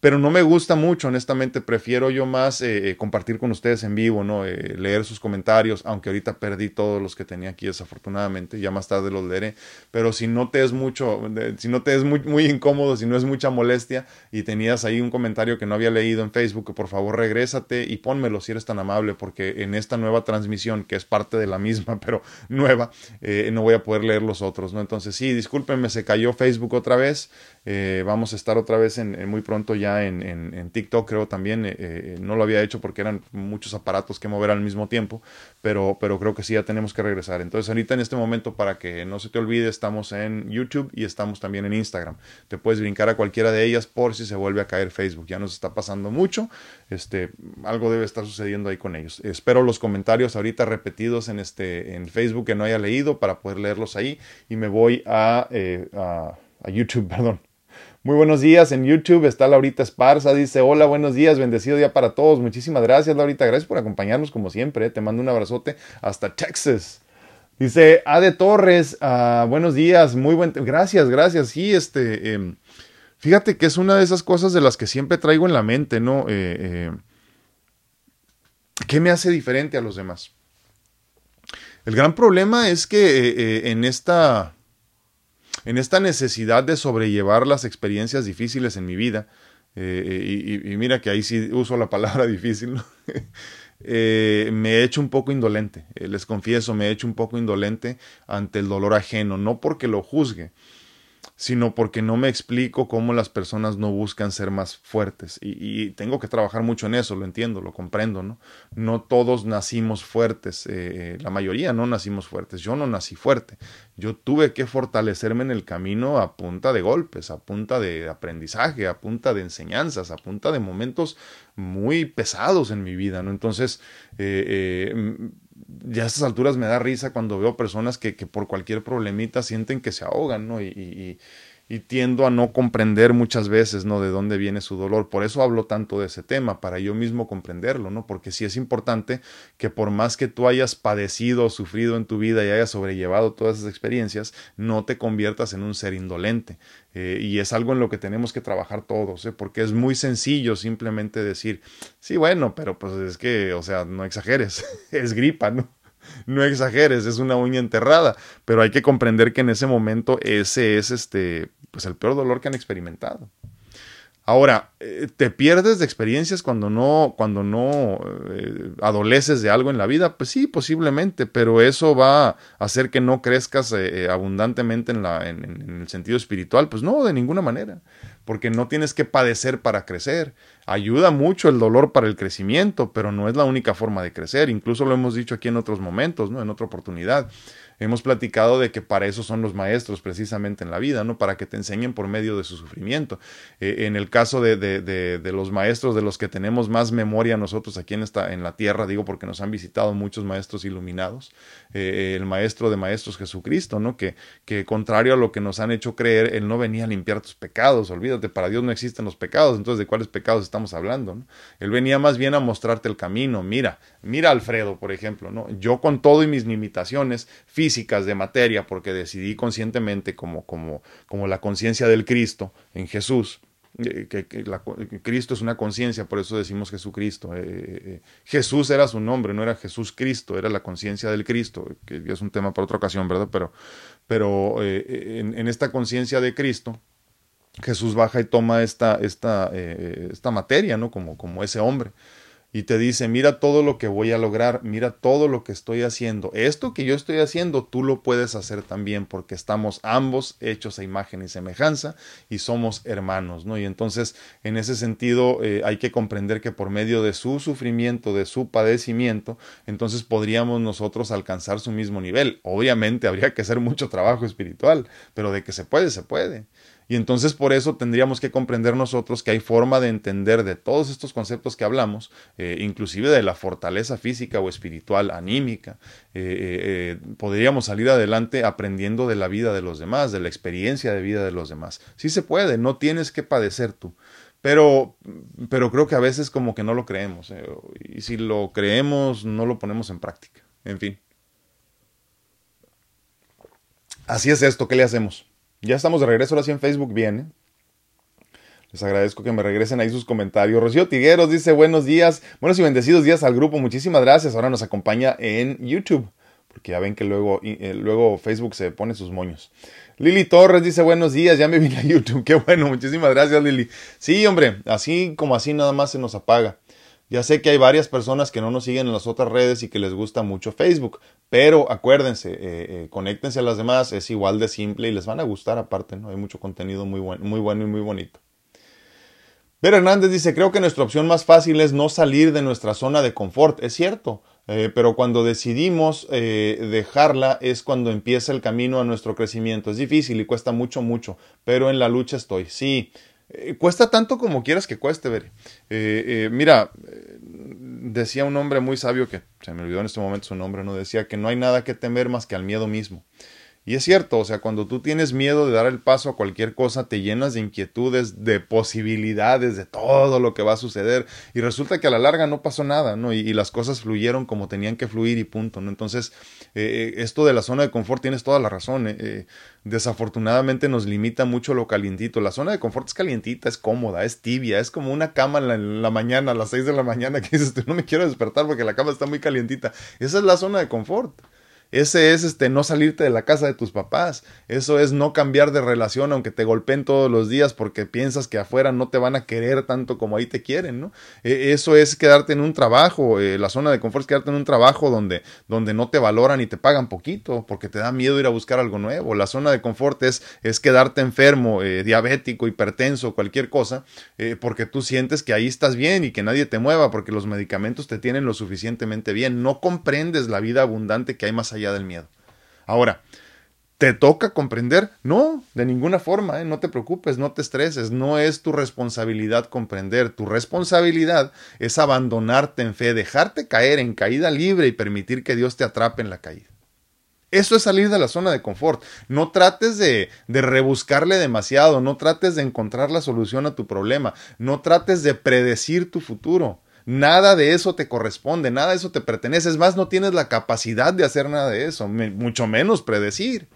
Pero no me gusta mucho, honestamente, prefiero yo más eh, compartir con ustedes en vivo, ¿no? leer sus comentarios, aunque ahorita perdí todos los que tenía aquí desafortunadamente, ya más tarde los leeré. pero si no te es mucho, si no te es muy, incómodo, si no es mucha molestia y tenías ahí un comentario que no había leído en Facebook, por favor regrésate y pónmelo si eres tan amable, porque en esta nueva transmisión, que es parte de la misma, pero nueva, eh, no voy a poder leer los otros, ¿no? Entonces sí, discúlpenme, se cayó Facebook otra vez, eh, vamos a estar otra vez en, muy pronto ya en, TikTok, creo también, eh, no lo había hecho porque eran muchos aparatos que mover al mismo tiempo, pero, pero creo que sí ya tenemos que regresar. Entonces ahorita en este momento, para que no se te olvide, estamos en YouTube y estamos también en Instagram. Te puedes brincar a cualquiera de ellas por si se vuelve a caer Facebook. Ya nos está pasando mucho. Este, algo debe estar sucediendo ahí con ellos. Espero los comentarios ahorita repetidos en, este, en Facebook que no haya leído para poder leerlos ahí. Y me voy a, eh, a YouTube, perdón. Muy buenos días en YouTube. Está Laurita Esparza. Dice: Hola, buenos días. Bendecido día para todos. Muchísimas gracias, Laurita. Gracias por acompañarnos como siempre. Te mando un abrazote hasta Texas. Dice Ade Torres. Uh, buenos días. Muy buen. Gracias, gracias. Sí, este. Eh, fíjate que es una de esas cosas de las que siempre traigo en la mente, ¿no? Eh, eh, ¿Qué me hace diferente a los demás? El gran problema es que en esta en esta necesidad de sobrellevar las experiencias difíciles en mi vida, eh, y, mira que ahí sí uso la palabra difícil, eh, me he hecho un poco indolente, eh, les confieso, me he hecho un poco indolente ante el dolor ajeno, no porque lo juzgue, sino porque no me explico cómo las personas no buscan ser más fuertes. Y, tengo que trabajar mucho en eso, lo entiendo, lo comprendo, ¿no? No todos nacimos fuertes, eh, la mayoría no nacimos fuertes, yo no nací fuerte, yo tuve que fortalecerme en el camino a punta de golpes, a punta de aprendizaje, a punta de enseñanzas, a punta de momentos muy pesados en mi vida, ¿no? Entonces, eh, eh, ya a estas alturas me da risa cuando veo personas que, que por cualquier problemita sienten que se ahogan, ¿no? Y, y, y, tiendo a no comprender muchas veces, ¿no? De dónde viene su dolor. Por eso hablo tanto de ese tema, para yo mismo comprenderlo, ¿no? Porque sí es importante que por más que tú hayas padecido o sufrido en tu vida y hayas sobrellevado todas esas experiencias, no te conviertas en un ser indolente. Eh, y es algo en lo que tenemos que trabajar todos, ¿eh? porque es muy sencillo simplemente decir, sí, bueno, pero pues es que, o sea, no exageres, es gripa, ¿no? No exageres, es una uña enterrada, pero hay que comprender que en ese momento ese es este, pues el peor dolor que han experimentado. Ahora, eh, ¿te pierdes de experiencias cuando no, cuando no eh, adoleces de algo en la vida? Pues sí, posiblemente, pero eso va a hacer que no crezcas eh, abundantemente en, la, en, el sentido espiritual. Pues no, de ninguna manera, porque no tienes que padecer para crecer. Ayuda mucho el dolor para el crecimiento, pero no es la única forma de crecer. Incluso lo hemos dicho aquí en otros momentos, ¿no? En otra oportunidad. Hemos platicado de que para eso son los maestros precisamente en la vida, ¿no? Para que te enseñen por medio de su sufrimiento. Eh, en el caso de, de, de, los maestros de los que tenemos más memoria nosotros aquí en, esta, en la tierra, digo porque nos han visitado muchos maestros iluminados, eh, el maestro de maestros Jesucristo, ¿no? Que, que contrario a lo que nos han hecho creer, Él no venía a limpiar tus pecados, olvídate, para Dios no existen los pecados, entonces ¿de cuáles pecados estamos hablando? Él venía más bien a mostrarte el camino, mira, mira Alfredo, por ejemplo, ¿no? Yo con todo y mis limitaciones físicas de materia, porque decidí conscientemente como, como, como la conciencia del Cristo en Jesús, eh, que, Cristo es una conciencia, por eso decimos Jesucristo. Eh, eh, Jesús era su nombre, no era Jesús Cristo, era la conciencia del Cristo, que es un tema para otra ocasión, ¿verdad? Pero, pero en, en, esta conciencia de Cristo, Jesús baja y toma esta, esta, esta materia, ¿no? Como, como ese hombre y te dice, mira todo lo que voy a lograr, mira todo lo que estoy haciendo. Esto que yo estoy haciendo, tú lo puedes hacer también porque estamos ambos hechos a imagen y semejanza y somos hermanos, ¿no? Y entonces, en ese sentido, eh, hay que comprender que por medio de su sufrimiento, de su padecimiento, entonces podríamos nosotros alcanzar su mismo nivel. Obviamente habría que hacer mucho trabajo espiritual, pero de que se puede, se puede. Y entonces por eso tendríamos que comprender nosotros que hay forma de entender de todos estos conceptos que hablamos, eh, inclusive de la fortaleza física o espiritual, anímica. Eh, eh, podríamos salir adelante aprendiendo de la vida de los demás, de la experiencia de vida de los demás. Sí se puede, no tienes que padecer tú. Pero, pero creo que a veces como que no lo creemos. y si lo creemos, no lo ponemos en práctica. En fin. Así es esto, ¿qué le hacemos? Ya estamos de regreso ahora sí en Facebook, bien. ¿eh? Les agradezco que me regresen ahí sus comentarios. Rocío Tigueros dice buenos días, buenos y bendecidos días al grupo. Muchísimas gracias. Ahora nos acompaña en YouTube. porque ya ven que luego, eh, luego Facebook se pone sus moños. Lili Torres dice buenos días, ya me vine a YouTube, qué bueno, muchísimas gracias Lili. Sí, hombre, así como así nada más se nos apaga. Ya sé que hay varias personas que no nos siguen en las otras redes y que les gusta mucho Facebook, pero acuérdense, eh, eh, conéctense a las demás, es igual de simple y les van a gustar aparte, ¿no? Hay mucho contenido muy bueno, muy bueno y muy bonito. Ver Hernández dice, creo que nuestra opción más fácil es no salir de nuestra zona de confort. Es cierto, eh, pero cuando decidimos dejarla es cuando empieza el camino a nuestro crecimiento. Es difícil y cuesta mucho, mucho, pero en la lucha estoy. Sí, eh, cuesta tanto como quieras que cueste, ver. Eh, eh, mira, decía un hombre muy sabio que se me olvidó en este momento su nombre, ¿no? Decía que no hay nada que temer más que al miedo mismo. Y es cierto, o sea, cuando tú tienes miedo de dar el paso a cualquier cosa, te llenas de inquietudes, de posibilidades, de todo lo que va a suceder. Y resulta que a la larga no pasó nada, ¿no? Y, las cosas fluyeron como tenían que fluir y punto, ¿no? Entonces, eh, eh, esto de la zona de confort tienes toda la razón. Eh, desafortunadamente nos limita mucho lo calientito. La zona de confort es calientita, es cómoda, es tibia, es como una cama en la, en la mañana, a las 6 de la mañana, que dices, no me quiero despertar porque la cama está muy calientita. Esa es la zona de confort. Ese es este no salirte de la casa de tus papás. Eso es no cambiar de relación aunque te golpeen todos los días porque piensas que afuera no te van a querer tanto como ahí te quieren, ¿no? E, eso es quedarte en un trabajo, eh, la zona de confort es quedarte en un trabajo donde, donde no te valoran y te pagan poquito porque te da miedo ir a buscar algo nuevo. La zona de confort es, es quedarte enfermo, eh, diabético, hipertenso, cualquier cosa, eh, porque tú sientes que ahí estás bien y que nadie te mueva porque los medicamentos te tienen lo suficientemente bien. No comprendes la vida abundante que hay más allá del miedo. Ahora, ¿te toca comprender? No, de ninguna forma, ¿eh? no te preocupes, no te estreses, no es tu responsabilidad comprender, tu responsabilidad es abandonarte en fe, dejarte caer en caída libre y permitir que Dios te atrape en la caída. Eso es salir de la zona de confort. No trates de, de, rebuscarle demasiado, no trates de encontrar la solución a tu problema, no trates de predecir tu futuro. Nada de eso te corresponde, nada de eso te pertenece. Es más, no tienes la capacidad de hacer nada de eso, mucho menos predecir.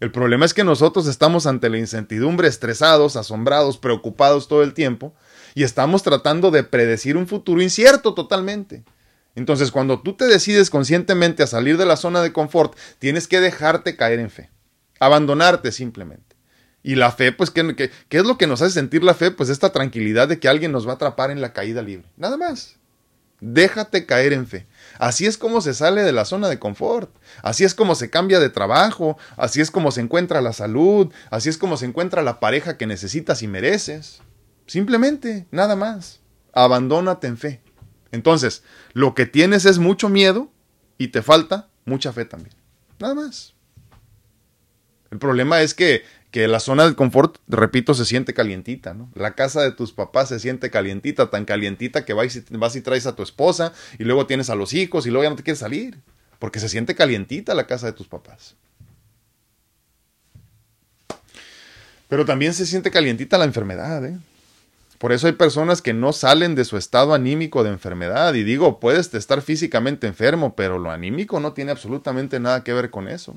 El problema es que nosotros estamos ante la incertidumbre, estresados, asombrados, preocupados todo el tiempo, y estamos tratando de predecir un futuro incierto totalmente. Entonces, cuando tú te decides conscientemente a salir de la zona de confort, tienes que dejarte caer en fe, abandonarte simplemente. Y la fe, pues, ¿qué, ¿qué, es lo que nos hace sentir la fe? Pues esta tranquilidad de que alguien nos va a atrapar en la caída libre. Nada más. Déjate caer en fe. Así es como se sale de la zona de confort. Así es como se cambia de trabajo. Así es como se encuentra la salud. Así es como se encuentra la pareja que necesitas y mereces. Simplemente, nada más. Abandónate en fe. Entonces, lo que tienes es mucho miedo y te falta mucha fe también. Nada más. El problema es que que la zona de confort, repito, se siente calientita, ¿no? La casa de tus papás se siente calientita, tan calientita que vas y, vas y traes a tu esposa y luego tienes a los hijos y luego ya no te quieres salir, porque se siente calientita la casa de tus papás. Pero también se siente calientita la enfermedad, ¿eh? Por eso hay personas que no salen de su estado anímico de enfermedad. Y digo, puedes estar físicamente enfermo, pero lo anímico no tiene absolutamente nada que ver con eso.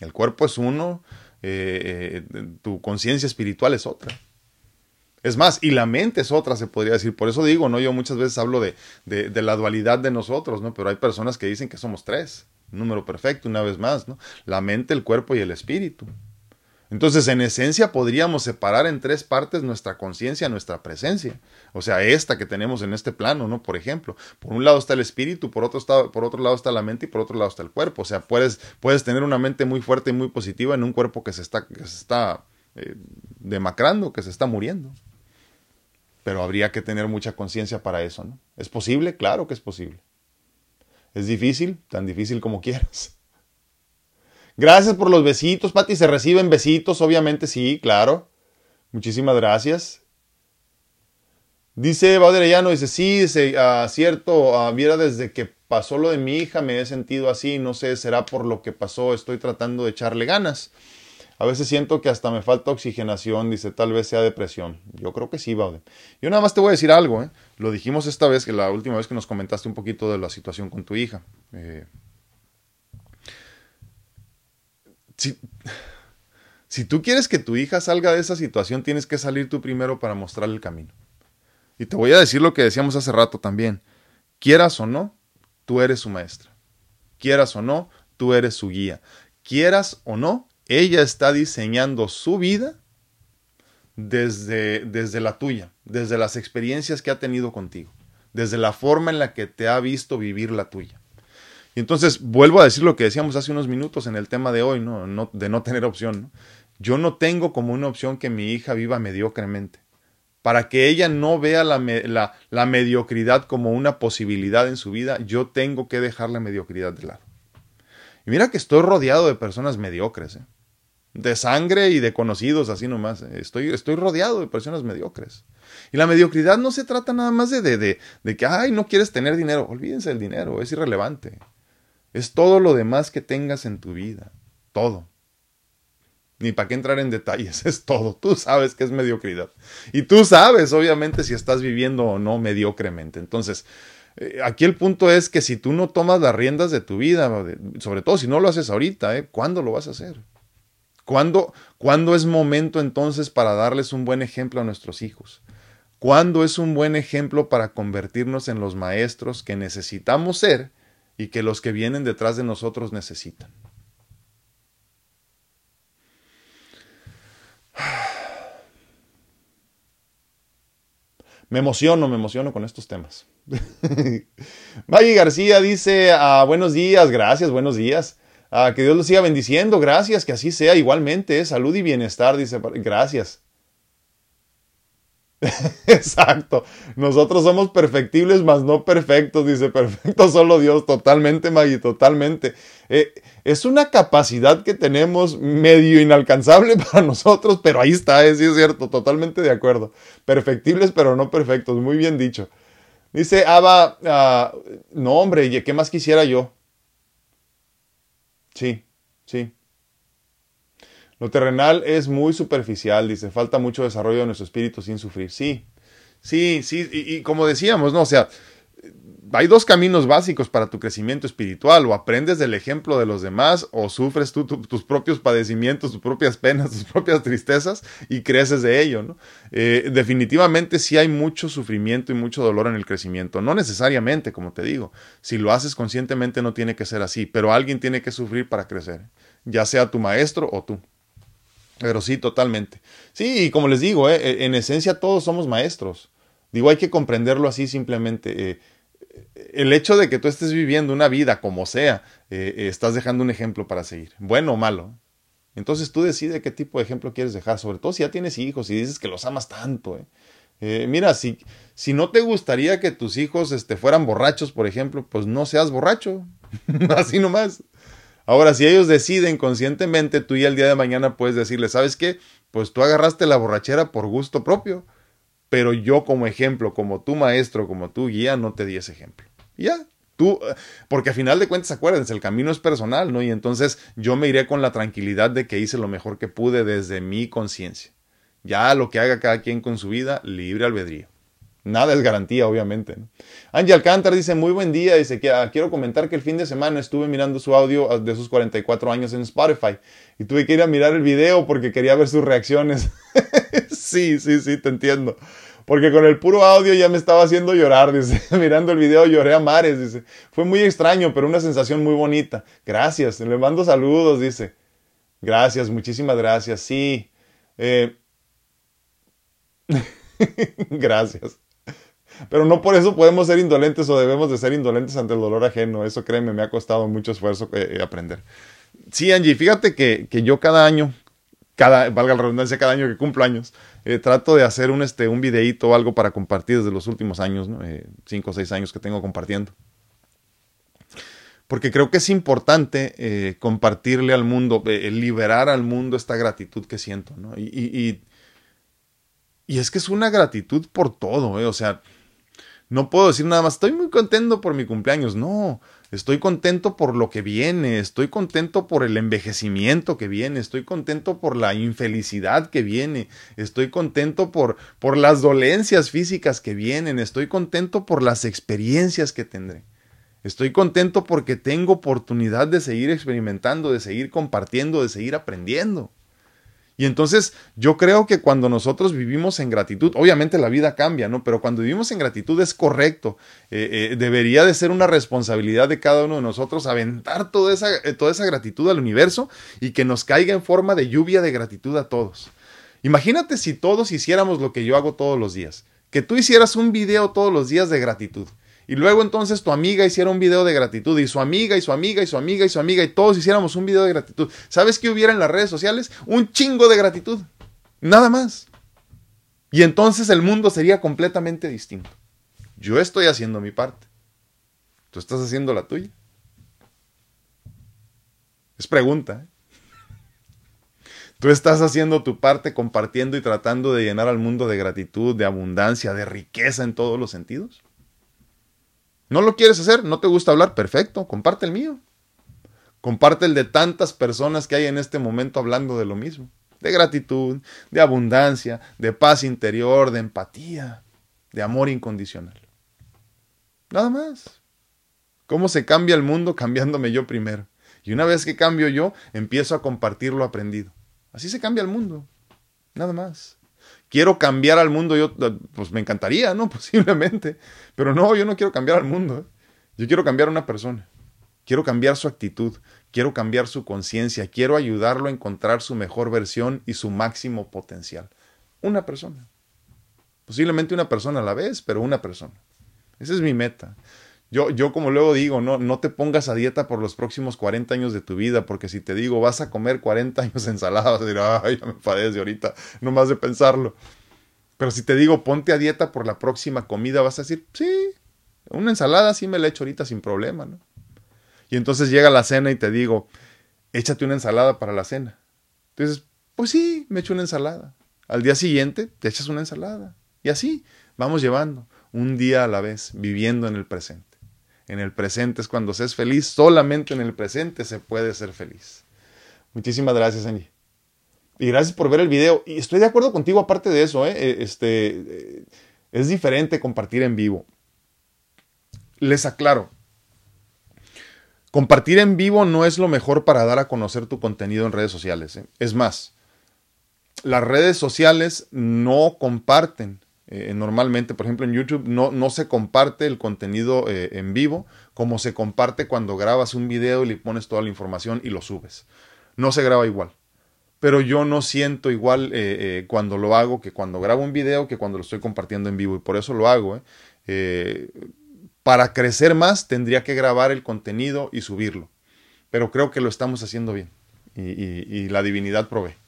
El cuerpo es uno, eh, eh, tu conciencia espiritual es otra. Es más, y la mente es otra, se podría decir. Por eso digo, ¿no? Yo muchas veces hablo de, de, la dualidad de nosotros, ¿no? Pero hay personas que dicen que somos tres. Número perfecto, una vez más, ¿no? La mente, el cuerpo y el espíritu. Entonces, en esencia, podríamos separar en tres partes nuestra conciencia, nuestra presencia. O sea, esta que tenemos en este plano, ¿no? Por ejemplo, por un lado está el espíritu, por otro, por otro lado está la mente y por otro lado está el cuerpo. O sea, puedes, puedes tener una mente muy fuerte y muy positiva en un cuerpo que se está, que se está eh, demacrando, que se está muriendo. Pero habría que tener mucha conciencia para eso, ¿no? ¿Es posible? Claro que es posible. ¿Es difícil? Tan difícil como quieras. Gracias por los besitos, Pati. ¿Se reciben besitos? Obviamente sí, claro. Muchísimas gracias. Dice Baderellano, dice, sí, dice, ah, cierto, uh, viera desde que pasó lo de mi hija me he sentido así, no sé, será por lo que pasó, estoy tratando de echarle ganas. A veces siento que hasta me falta oxigenación, dice, tal vez sea depresión. Yo creo que sí, Baude. Yo nada más te voy a decir algo, ¿eh? Lo dijimos esta vez, que la última vez que nos comentaste un poquito de la situación con tu hija. Eh, si, tú quieres que tu hija salga de esa situación, tienes que salir tú primero para mostrarle el camino. Y te voy a decir lo que decíamos hace rato también. Quieras o no, tú eres su maestra. Quieras o no, tú eres su guía. Quieras o no, ella está diseñando su vida desde, desde la tuya, desde las experiencias que ha tenido contigo, desde la forma en la que te ha visto vivir la tuya. Y entonces vuelvo a decir lo que decíamos hace unos minutos en el tema de hoy, ¿no? de no tener opción. Yo no tengo como una opción que mi hija viva mediocremente. Para que ella no vea la, la, mediocridad como una posibilidad en su vida, yo tengo que dejar la mediocridad de lado. Y mira que estoy rodeado de personas mediocres. ¿eh? de sangre y de conocidos, así nomás. Estoy, estoy rodeado de personas mediocres. Y la mediocridad no se trata nada más de, de, de, de, que, ay, no quieres tener dinero. Olvídense del dinero, es irrelevante. Es todo lo demás que tengas en tu vida. Todo. Ni para qué entrar en detalles, es todo. Tú sabes que es mediocridad. Y tú sabes, obviamente, si estás viviendo o no mediocremente. Entonces, eh, aquí el punto es que si tú no tomas las riendas de tu vida, sobre todo si no lo haces ahorita, ¿eh? ¿cuándo lo vas a hacer? ¿Cuándo, ¿Cuándo es momento entonces para darles un buen ejemplo a nuestros hijos? ¿Cuándo es un buen ejemplo para convertirnos en los maestros que necesitamos ser y que los que vienen detrás de nosotros necesitan? Me emociono, me emociono con estos temas. Maggie García dice, ah, buenos días, gracias, buenos días. Ah, que Dios los siga bendiciendo. Gracias, que así sea igualmente. ¿eh? Salud y bienestar, dice. Gracias. Exacto. Nosotros somos perfectibles, mas no perfectos, dice. Perfecto solo Dios. Totalmente, Maggie, totalmente. Eh, es una capacidad que tenemos medio inalcanzable para nosotros, pero ahí está, eh, sí es cierto. Totalmente de acuerdo. Perfectibles, pero no perfectos. Muy bien dicho. Dice Ava, ah, no hombre, ¿qué más quisiera yo? Sí, sí. Lo terrenal es muy superficial, dice, falta mucho desarrollo de nuestro espíritu sin sufrir. Sí, sí, sí, y, como decíamos, ¿no? O sea, hay dos caminos básicos para tu crecimiento espiritual, o aprendes del ejemplo de los demás, o sufres tú tus propios padecimientos, tus propias penas, tus propias tristezas, y creces de ello, ¿no? Eh, definitivamente sí hay mucho sufrimiento y mucho dolor en el crecimiento, no necesariamente, como te digo, si lo haces conscientemente no tiene que ser así, pero alguien tiene que sufrir para crecer, ya sea tu maestro o tú. Pero sí, totalmente. Sí, y como les digo, eh, en esencia todos somos maestros. Digo, hay que comprenderlo así simplemente. Eh, el hecho de que tú estés viviendo una vida como sea, eh, eh, estás dejando un ejemplo para seguir, bueno o malo. Entonces tú decides qué tipo de ejemplo quieres dejar, sobre todo si ya tienes hijos y dices que los amas tanto. ¿eh? mira, si, si no te gustaría que tus hijos este, fueran borrachos, por ejemplo, pues no seas borracho, así nomás. Ahora, si ellos deciden conscientemente, tú y el día de mañana puedes decirle, ¿sabes qué? Pues tú agarraste la borrachera por gusto propio pero yo como ejemplo, como tu maestro, como tu guía, no te di ese ejemplo. Ya, tú, porque a final de cuentas, acuérdense, el camino es personal, ¿no? Y entonces yo me iré con la tranquilidad de que hice lo mejor que pude desde mi conciencia. Ya lo que haga cada quien con su vida, libre albedrío. Nada es garantía, obviamente. Angie Alcántara dice, muy buen día, dice que quiero comentar que el fin de semana estuve mirando su audio ah, de sus 44 años en Spotify y tuve que ir a mirar el video porque quería ver sus reacciones. sí, sí, sí, te entiendo. Porque con el puro audio ya me estaba haciendo llorar, dice. Mirando el video lloré a mares, dice. Fue muy extraño, pero una sensación muy bonita. Gracias, le mando saludos, dice. Gracias, muchísimas gracias. Sí. Eh... gracias. Pero no por eso podemos ser indolentes o debemos de ser indolentes ante el dolor ajeno. Eso créeme, me ha costado mucho esfuerzo eh, eh, aprender. Sí, Angie, fíjate que, que, yo cada año, cada, valga la redundancia, cada año que cumplo años, eh, trato de hacer un, este, un videíto o algo para compartir desde los últimos años, ¿no? cinco o seis años que tengo compartiendo. Porque creo que es importante compartirle al mundo, liberar al mundo esta gratitud que siento, ¿no? Y, y, es que es una gratitud por todo. O sea, no puedo decir nada más, estoy muy contento por mi cumpleaños. No, estoy contento por lo que viene, estoy contento por el envejecimiento que viene, estoy contento por la infelicidad que viene, estoy contento por, por las dolencias físicas que vienen, estoy contento por las experiencias que tendré. Estoy contento porque tengo oportunidad de seguir experimentando, de seguir compartiendo, de seguir aprendiendo. Y entonces yo creo que cuando nosotros vivimos en gratitud, obviamente la vida cambia, ¿no? Pero cuando vivimos en gratitud es correcto. Eh, eh, debería de ser una responsabilidad de cada uno de nosotros aventar toda esa, eh, toda esa gratitud al universo y que nos caiga en forma de lluvia de gratitud a todos. Imagínate si todos hiciéramos lo que yo hago todos los días. Que tú hicieras un video todos los días de gratitud. Y luego entonces tu amiga hiciera un video de gratitud y su amiga y su amiga y su amiga y su amiga y todos hiciéramos un video de gratitud. ¿Sabes qué hubiera en las redes sociales? Un chingo de gratitud. Nada más. Y entonces el mundo sería completamente distinto. Yo estoy haciendo mi parte. Tú estás haciendo la tuya. Es pregunta. ¿eh? Tú estás haciendo tu parte compartiendo y tratando de llenar al mundo de gratitud, de abundancia, de riqueza en todos los sentidos. ¿No lo quieres hacer? ¿No te gusta hablar? Perfecto, comparte el mío. Comparte el de tantas personas que hay en este momento hablando de lo mismo. De gratitud, de abundancia, de paz interior, de empatía, de amor incondicional. Nada más. ¿Cómo se cambia el mundo cambiándome yo primero? Y una vez que cambio yo, empiezo a compartir lo aprendido. Así se cambia el mundo. Nada más quiero cambiar al mundo, yo, pues me encantaría, ¿no? Posiblemente. Pero no, yo no quiero cambiar al mundo. ¿eh? Yo quiero cambiar a una persona. Quiero cambiar su actitud. Quiero cambiar su conciencia. Quiero ayudarlo a encontrar su mejor versión y su máximo potencial. Una persona. Posiblemente una persona a la vez, pero una persona. Esa es mi meta. Yo, yo como luego digo, no, no te pongas a dieta por los próximos 40 años de tu vida, porque si te digo vas a comer 40 años ensalada, vas a decir, ay, ya me padece ahorita, no más de pensarlo. Pero si te digo ponte a dieta por la próxima comida, vas a decir, sí, una ensalada sí me la echo ahorita sin problema, ¿no? Y entonces llega la cena y te digo, échate una ensalada para la cena. Entonces, pues sí, me echo una ensalada. Al día siguiente te echas una ensalada. Y así vamos llevando, un día a la vez, viviendo en el presente en el presente es cuando se es feliz, solamente en el presente se puede ser feliz. Muchísimas gracias, Angie. Y gracias por ver el video. Y estoy de acuerdo contigo, aparte de eso, ¿eh? eh este, eh, es diferente compartir en vivo. Les aclaro, compartir en vivo no es lo mejor para dar a conocer tu contenido en redes sociales. Es más, las redes sociales no comparten eh, normalmente, por ejemplo, en YouTube no, no se comparte el contenido eh, en vivo como se comparte cuando grabas un video y le pones toda la información y lo subes. No se graba igual. Pero yo no siento igual eh, cuando lo hago que cuando grabo un video que cuando lo estoy compartiendo en vivo y por eso lo hago. para crecer más tendría que grabar el contenido y subirlo. Pero creo que lo estamos haciendo bien y la divinidad provee.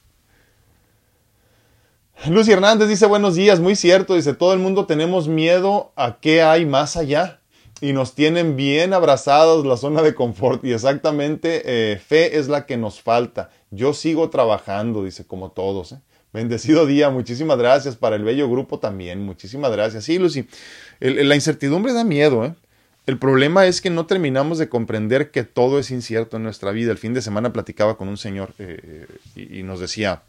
Lucy Hernández dice buenos días, muy cierto, dice todo el mundo tenemos miedo a qué hay más allá y nos tienen bien abrazados la zona de confort y exactamente eh, fe es la que nos falta. Yo sigo trabajando, dice como todos. ¿eh? Bendecido día, muchísimas gracias para el bello grupo también, muchísimas gracias. Sí, Lucy, la incertidumbre da miedo, ¿eh? El problema es que no terminamos de comprender que todo es incierto en nuestra vida. El fin de semana platicaba con un señor eh, y nos decía,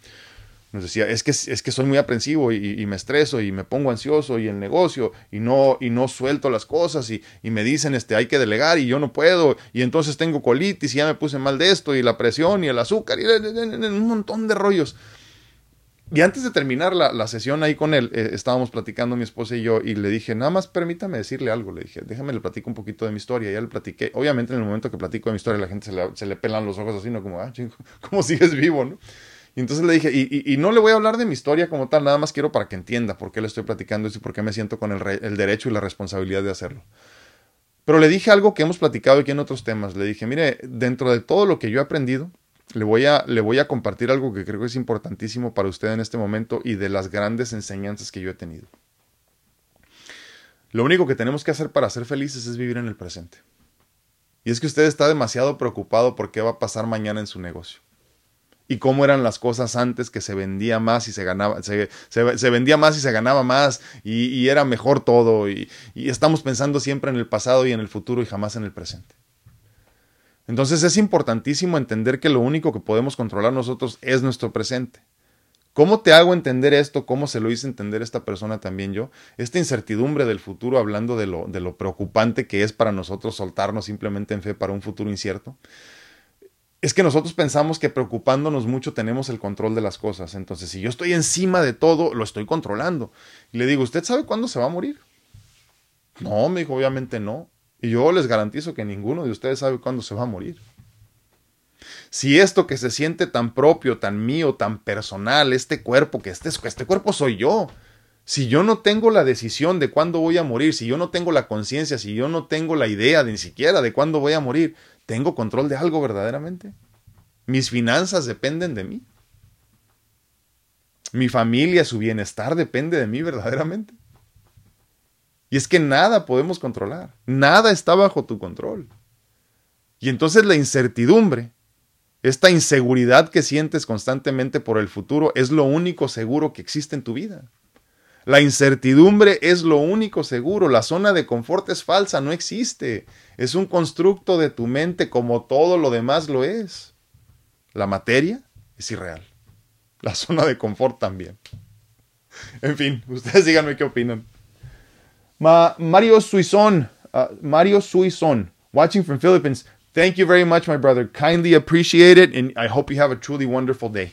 nos decía, es que, es que soy muy aprensivo y, me estreso y me pongo ansioso y el negocio y no, y no suelto las cosas y, me dicen, este, hay que delegar y yo no puedo y entonces tengo colitis y ya me puse mal de esto y la presión y el azúcar y un montón de rollos. Y antes de terminar la, la sesión ahí con él, eh, estábamos platicando mi esposa y yo y le dije, nada más permítame decirle algo, le dije, déjame le platico un poquito de mi historia. Ya le platiqué, obviamente en el momento que platico de mi historia la gente se le, se le pelan los ojos así, ¿no? Como, ah, chingo, ¿cómo sigues vivo, no? Y entonces le dije, y, no le voy a hablar de mi historia como tal, nada más quiero para que entienda por qué le estoy platicando y por qué me siento con el, el derecho y la responsabilidad de hacerlo. Pero le dije algo que hemos platicado aquí en otros temas. Le dije, mire, dentro de todo lo que yo he aprendido, le voy, a, le voy a compartir algo que creo que es importantísimo para usted en este momento y de las grandes enseñanzas que yo he tenido. Lo único que tenemos que hacer para ser felices es vivir en el presente. Y es que usted está demasiado preocupado por qué va a pasar mañana en su negocio y cómo eran las cosas antes que se vendía más y se ganaba, se, se, vendía más y se ganaba más y, era mejor todo y, y, estamos pensando siempre en el pasado y en el futuro y jamás en el presente. Entonces es importantísimo entender que lo único que podemos controlar nosotros es nuestro presente. ¿Cómo te hago entender esto? ¿Cómo se lo hice entender esta persona también yo? Esta incertidumbre del futuro, hablando de lo, de lo preocupante que es para nosotros soltarnos simplemente en fe para un futuro incierto es que nosotros pensamos que preocupándonos mucho tenemos el control de las cosas. Entonces, si yo estoy encima de todo, lo estoy controlando. Y le digo, ¿usted sabe cuándo se va a morir? No, me dijo, obviamente no. Y yo les garantizo que ninguno de ustedes sabe cuándo se va a morir. Si esto que se siente tan propio, tan mío, tan personal, este cuerpo, que este, este cuerpo soy yo, si yo no tengo la decisión de cuándo voy a morir, si yo no tengo la conciencia, si yo no tengo la idea de ni siquiera de cuándo voy a morir, ¿Tengo control de algo verdaderamente? ¿Mis finanzas dependen de mí? ¿Mi familia, su bienestar depende de mí verdaderamente? Y es que nada podemos controlar, nada está bajo tu control. Y entonces la incertidumbre, esta inseguridad que sientes constantemente por el futuro, es lo único seguro que existe en tu vida. La incertidumbre es lo único seguro, la zona de confort es falsa, no existe. Es un constructo de tu mente como todo lo demás lo es. La materia es irreal. La zona de confort también. En fin, ustedes díganme qué opinan. Mario Suizón, uh, Mario Suizón, watching from Philippines. Thank you very much, my brother. Kindly appreciate it, and I hope you have a truly wonderful day.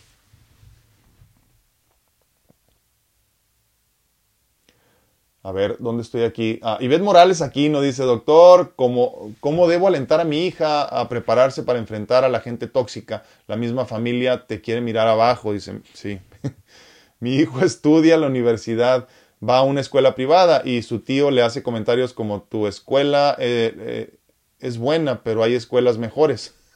A ver, ¿dónde estoy aquí? Ah, Ivette Morales aquí nos dice, doctor, ¿cómo, ¿cómo debo alentar a mi hija a prepararse para enfrentar a la gente tóxica? La misma familia te quiere mirar abajo, dice, sí. mi hijo estudia en la universidad, va a una escuela privada y su tío le hace comentarios como, tu escuela eh, eh, es buena, pero hay escuelas mejores.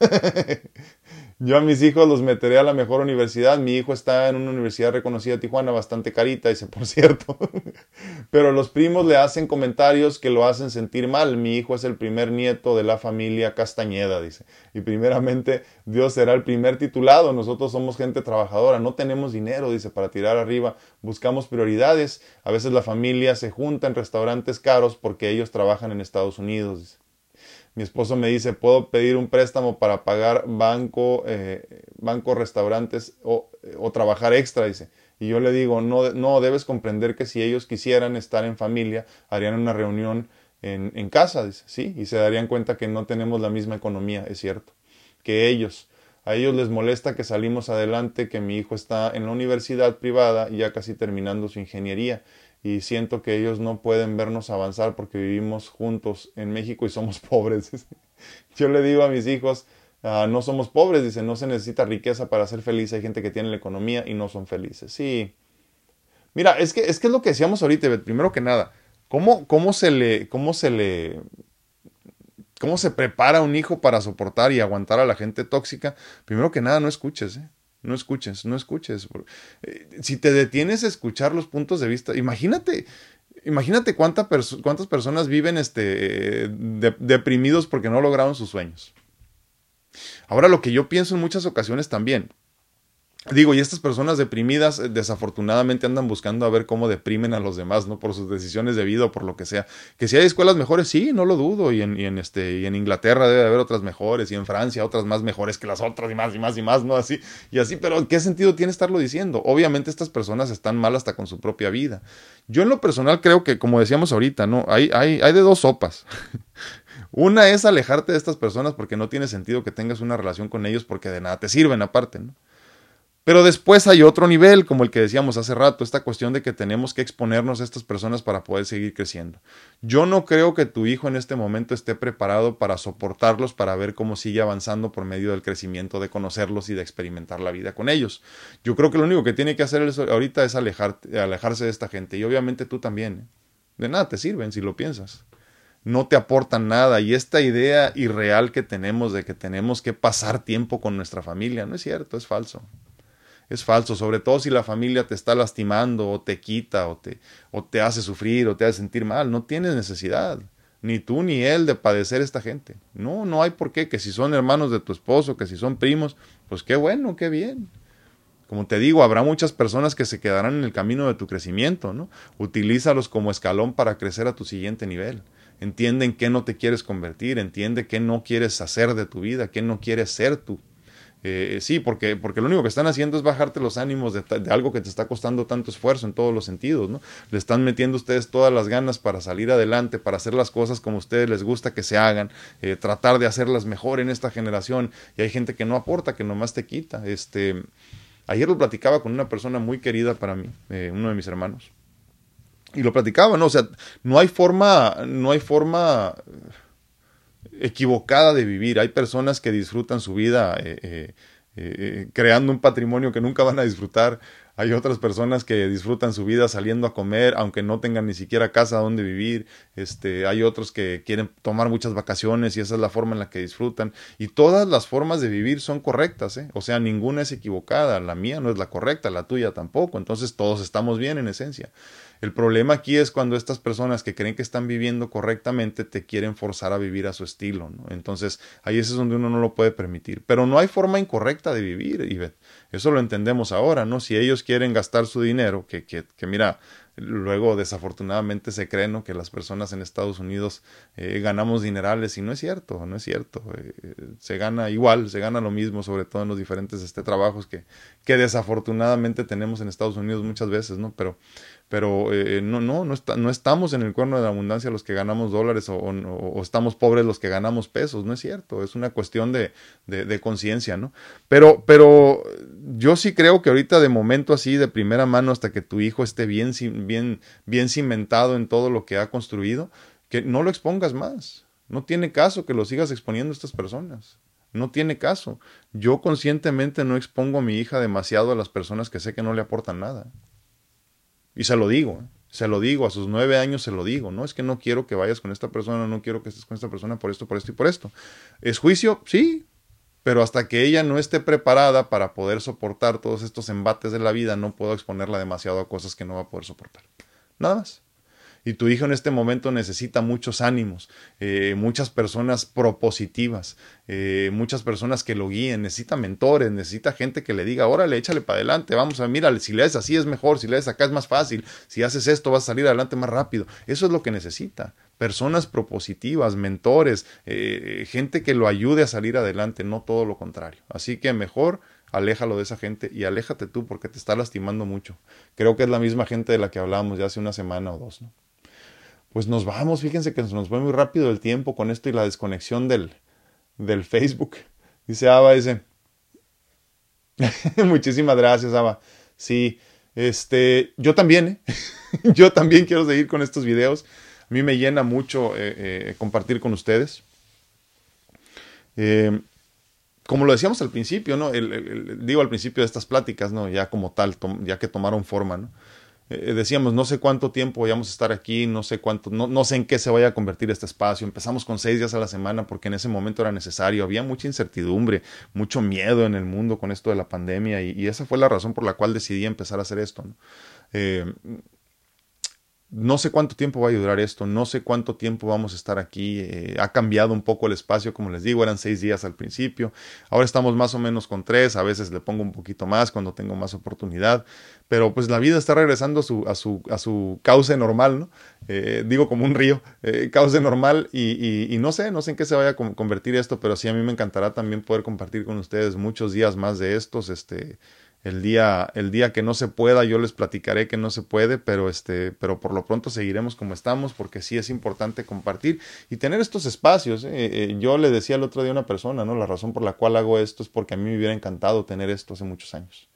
Yo a mis hijos los meteré a la mejor universidad. Mi hijo está en una universidad reconocida de Tijuana, bastante carita, dice, por cierto. Pero los primos le hacen comentarios que lo hacen sentir mal. Mi hijo es el primer nieto de la familia Castañeda, dice. Y primeramente Dios será el primer titulado. Nosotros somos gente trabajadora, no tenemos dinero, dice, para tirar arriba. Buscamos prioridades. A veces la familia se junta en restaurantes caros porque ellos trabajan en Estados Unidos, dice mi esposo me dice, ¿puedo pedir un préstamo para pagar banco, eh, banco restaurantes o, o, trabajar extra? Dice. Y yo le digo, no, no, debes comprender que si ellos quisieran estar en familia, harían una reunión en, en casa, dice, sí, y se darían cuenta que no tenemos la misma economía, es cierto, que ellos. A ellos les molesta que salimos adelante, que mi hijo está en la universidad privada ya casi terminando su ingeniería y siento que ellos no pueden vernos avanzar porque vivimos juntos en México y somos pobres. Yo le digo a mis hijos, ah, no somos pobres, dice, no se necesita riqueza para ser feliz, hay gente que tiene la economía y no son felices. Sí. Mira, es que es, que es lo que decíamos ahorita, primero que nada, ¿cómo, cómo se le, cómo se le, cómo se prepara un hijo para soportar y aguantar a la gente tóxica? Primero que nada, no escuches, ¿eh? No escuches, no escuches. Si te detienes a escuchar los puntos de vista, imagínate, imagínate cuántas personas viven este, deprimidos porque no lograron sus sueños. Ahora lo que yo pienso en muchas ocasiones también, Digo, y estas personas deprimidas eh, desafortunadamente andan buscando a ver cómo deprimen a los demás, ¿no? Por sus decisiones de vida o por lo que sea. Que si hay escuelas mejores, sí, no lo dudo. Y en, y en, este, y en Inglaterra debe haber otras mejores, y en Francia otras más mejores que las otras, y más, y más, y más, ¿no? Así, y así, pero ¿qué sentido tiene estarlo diciendo? Obviamente estas personas están mal hasta con su propia vida. Yo en lo personal creo que, como decíamos ahorita, ¿no? Hay, hay, hay de dos sopas. Una es alejarte de estas personas porque no tiene sentido que tengas una relación con ellos porque de nada te sirven aparte, ¿no? Pero después hay otro nivel, como el que decíamos hace rato, esta cuestión de que tenemos que exponernos a estas personas para poder seguir creciendo. Yo no creo que tu hijo en este momento esté preparado para soportarlos, para ver cómo sigue avanzando por medio del crecimiento, de conocerlos y de experimentar la vida con ellos. Yo creo que lo único que tiene que hacer ahorita es alejarse de esta gente y obviamente tú también. ¿eh? De nada te sirven si lo piensas no te aportan nada. Y esta idea irreal que tenemos de que tenemos que pasar tiempo con nuestra familia, no es cierto, es falso es falso, sobre todo si la familia te está lastimando o te quita o te, o te hace sufrir o te hace sentir mal. No tienes necesidad, ni tú ni él, de padecer esta gente. No, no hay por qué, que si son hermanos de tu esposo, que si son primos, pues qué bueno, qué bien. Como te digo, habrá muchas personas que se quedarán en el camino de tu crecimiento, ¿no? Utilízalos como escalón para crecer a tu siguiente nivel. Entiende en qué no te quieres convertir, entiende qué no quieres hacer de tu vida, qué no quieres ser tú Eh, sí, porque, porque lo único que están haciendo es bajarte los ánimos de, algo que te está costando tanto esfuerzo en todos los sentidos, ¿no? Le están metiendo ustedes todas las ganas para salir adelante, para hacer las cosas como a ustedes les gusta que se hagan, eh, tratar de hacerlas mejor en esta generación. Y hay gente que no aporta, que nomás te quita. Este, ayer lo platicaba con una persona muy querida para mí, eh, uno de mis hermanos. Y lo platicaba, ¿no? O sea, no hay forma, no hay forma equivocada de vivir. Hay personas que disfrutan su vida eh, eh, eh, creando un patrimonio que nunca van a disfrutar. Hay otras personas que disfrutan su vida saliendo a comer, aunque no tengan ni siquiera casa donde vivir. Este, hay otros que quieren tomar muchas vacaciones y esa es la forma en la que disfrutan. Y todas las formas de vivir son correctas, O sea, ninguna es equivocada. La mía no es la correcta, la tuya tampoco. Entonces todos estamos bien en esencia. El problema aquí es cuando estas personas que creen que están viviendo correctamente te quieren forzar a vivir a su estilo, ¿no? Entonces, ahí es donde uno no lo puede permitir. Pero no hay forma incorrecta de vivir, Ivette. Eso lo entendemos ahora, ¿no? Si ellos quieren gastar su dinero, que, que, que mira, luego desafortunadamente se cree ¿no? que las personas en Estados Unidos eh, ganamos dinerales y no es cierto, no es cierto. Eh, se gana igual, se gana lo mismo, sobre todo en los diferentes este, trabajos que, que desafortunadamente tenemos en Estados Unidos muchas veces, ¿no? Pero pero eh, no, no, no, está, no, estamos en el cuerno de la abundancia los que ganamos dólares o, o, estamos pobres los que ganamos pesos, no es cierto, es una cuestión de, de, conciencia, ¿no? Pero, pero yo sí creo que ahorita de momento así, de primera mano, hasta que tu hijo esté bien, bien, bien cimentado en todo lo que ha construido, que no lo expongas más. No tiene caso que lo sigas exponiendo a estas personas. No tiene caso. Yo conscientemente no expongo a mi hija demasiado a las personas que sé que no le aportan nada. Y se lo digo, se lo digo, a sus nueve años se lo digo, no es que no quiero que vayas con esta persona, no quiero que estés con esta persona por esto, por esto y por esto. ¿Es juicio? Sí, pero hasta que ella no esté preparada para poder soportar todos estos embates de la vida, no puedo exponerla demasiado a cosas que no va a poder soportar. Nada más y tu hijo en este momento necesita muchos ánimos, eh, muchas personas propositivas, eh, muchas personas que lo guíen, necesita mentores, necesita gente que le diga, órale, échale para adelante, vamos a, mira, si le haces así es mejor, si le haces acá es más fácil, si haces esto vas a salir adelante más rápido. Eso es lo que necesita. Personas propositivas, mentores, eh, gente que lo ayude a salir adelante, no todo lo contrario. Así que mejor aléjalo de esa gente y aléjate tú porque te está lastimando mucho. Creo que es la misma gente de la que hablábamos ya hace una semana o dos, ¿no? Pues nos vamos, fíjense que nos fue muy rápido el tiempo con esto y la desconexión del, del Facebook. Dice Ava, dice, muchísimas gracias Ava. Sí, este, yo también, ¿eh? yo también quiero seguir con estos videos. A mí me llena mucho eh, eh, compartir con ustedes. como lo decíamos al principio, ¿no? digo al principio de estas pláticas, ¿no? Ya como tal, ya que tomaron forma, ¿no? Eh, decíamos, no sé cuánto tiempo vayamos a estar aquí, no sé cuánto, no, no, sé en qué se vaya a convertir este espacio. Empezamos con seis días a la semana porque en ese momento era necesario. Había mucha incertidumbre, mucho miedo en el mundo con esto de la pandemia y, esa fue la razón por la cual decidí empezar a hacer esto. Eh, no sé cuánto tiempo va a durar esto, no sé cuánto tiempo vamos a estar aquí. Eh, ha cambiado un poco el espacio, como les digo, eran seis días al principio. Ahora estamos más o menos con tres, a veces le pongo un poquito más cuando tengo más oportunidad. Pero pues la vida está regresando a su, a su, a su cauce normal, ¿no? Eh, digo como un río, eh, cauce normal y, y, no sé, no sé en qué se vaya a convertir esto, pero sí a mí me encantará también poder compartir con ustedes muchos días más de estos, este el día, el día que no se pueda, yo les platicaré que no se puede, pero este, pero por lo pronto seguiremos como estamos, porque sí es importante compartir y tener estos espacios. ¿eh? Eh, yo le decía el otro día a una persona, ¿no? La razón por la cual hago esto es porque a mí me hubiera encantado tener esto hace muchos años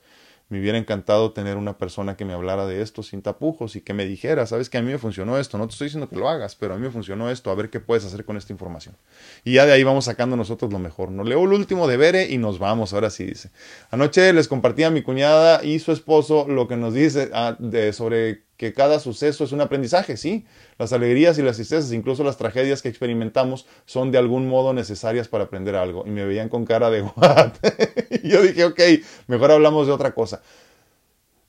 me hubiera encantado tener una persona que me hablara de esto sin tapujos y que me dijera, sabes que a mí me funcionó esto, no te estoy diciendo que lo hagas, pero a mí me funcionó esto, a ver qué puedes hacer con esta información. Y ya de ahí vamos sacando nosotros lo mejor. Nos leo el último de Bere y nos vamos, ahora sí dice. Anoche les compartí a mi cuñada y su esposo lo que nos dice ah, de, sobre que cada suceso es un aprendizaje, sí. Las alegrías y las tristezas, incluso las tragedias que experimentamos, son de algún modo necesarias para aprender algo. Y me veían con cara de what. y yo dije, ok, mejor hablamos de otra cosa.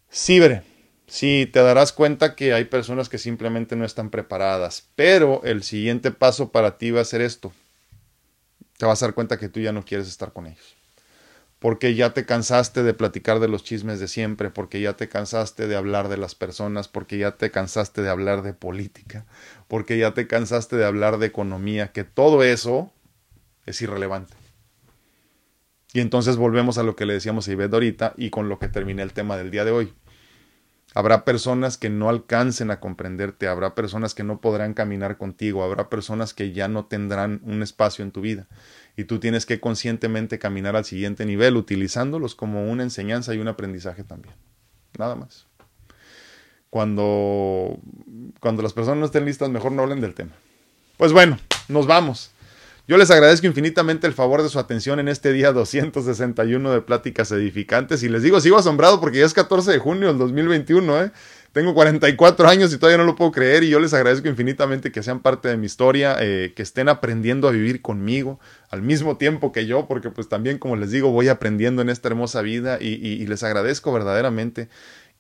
Sí, veré. Sí, te darás cuenta que hay personas que simplemente no están preparadas. Pero el siguiente paso para ti va a ser esto. Te vas a dar cuenta que tú ya no quieres estar con ellos porque ya te cansaste de platicar de los chismes de siempre, porque ya te cansaste de hablar de las personas, porque ya te cansaste de hablar de política, porque ya te cansaste de hablar de economía, que todo eso es irrelevante. Y entonces volvemos a lo que le decíamos a Ivette ahorita y con lo que terminé el tema del día de hoy. Habrá personas que no alcancen a comprenderte, habrá personas que no podrán caminar contigo, habrá personas que ya no tendrán un espacio en tu vida. Y tú tienes que conscientemente caminar al siguiente nivel, utilizándolos como una enseñanza y un aprendizaje también. Nada más. Cuando, cuando las personas no estén listas, mejor no hablen del tema. Pues bueno, nos vamos. Yo les agradezco infinitamente el favor de su atención en este día 261 de Pláticas Edificantes y les digo, sigo asombrado porque ya es 14 de junio del 2021, ¿eh? Tengo 44 años y todavía no lo puedo creer y yo les agradezco infinitamente que sean parte de mi historia, eh, que estén aprendiendo a vivir conmigo al mismo tiempo que yo, porque pues también como les digo voy aprendiendo en esta hermosa vida y, y les agradezco verdaderamente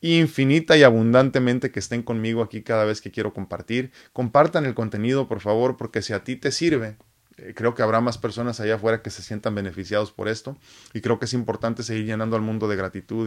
infinita y abundantemente que estén conmigo aquí cada vez que quiero compartir. Compartan el contenido, por favor, porque si a ti te sirve, eh, creo que habrá más personas allá afuera que se sientan beneficiados por esto y creo que es importante seguir llenando al mundo de gratitud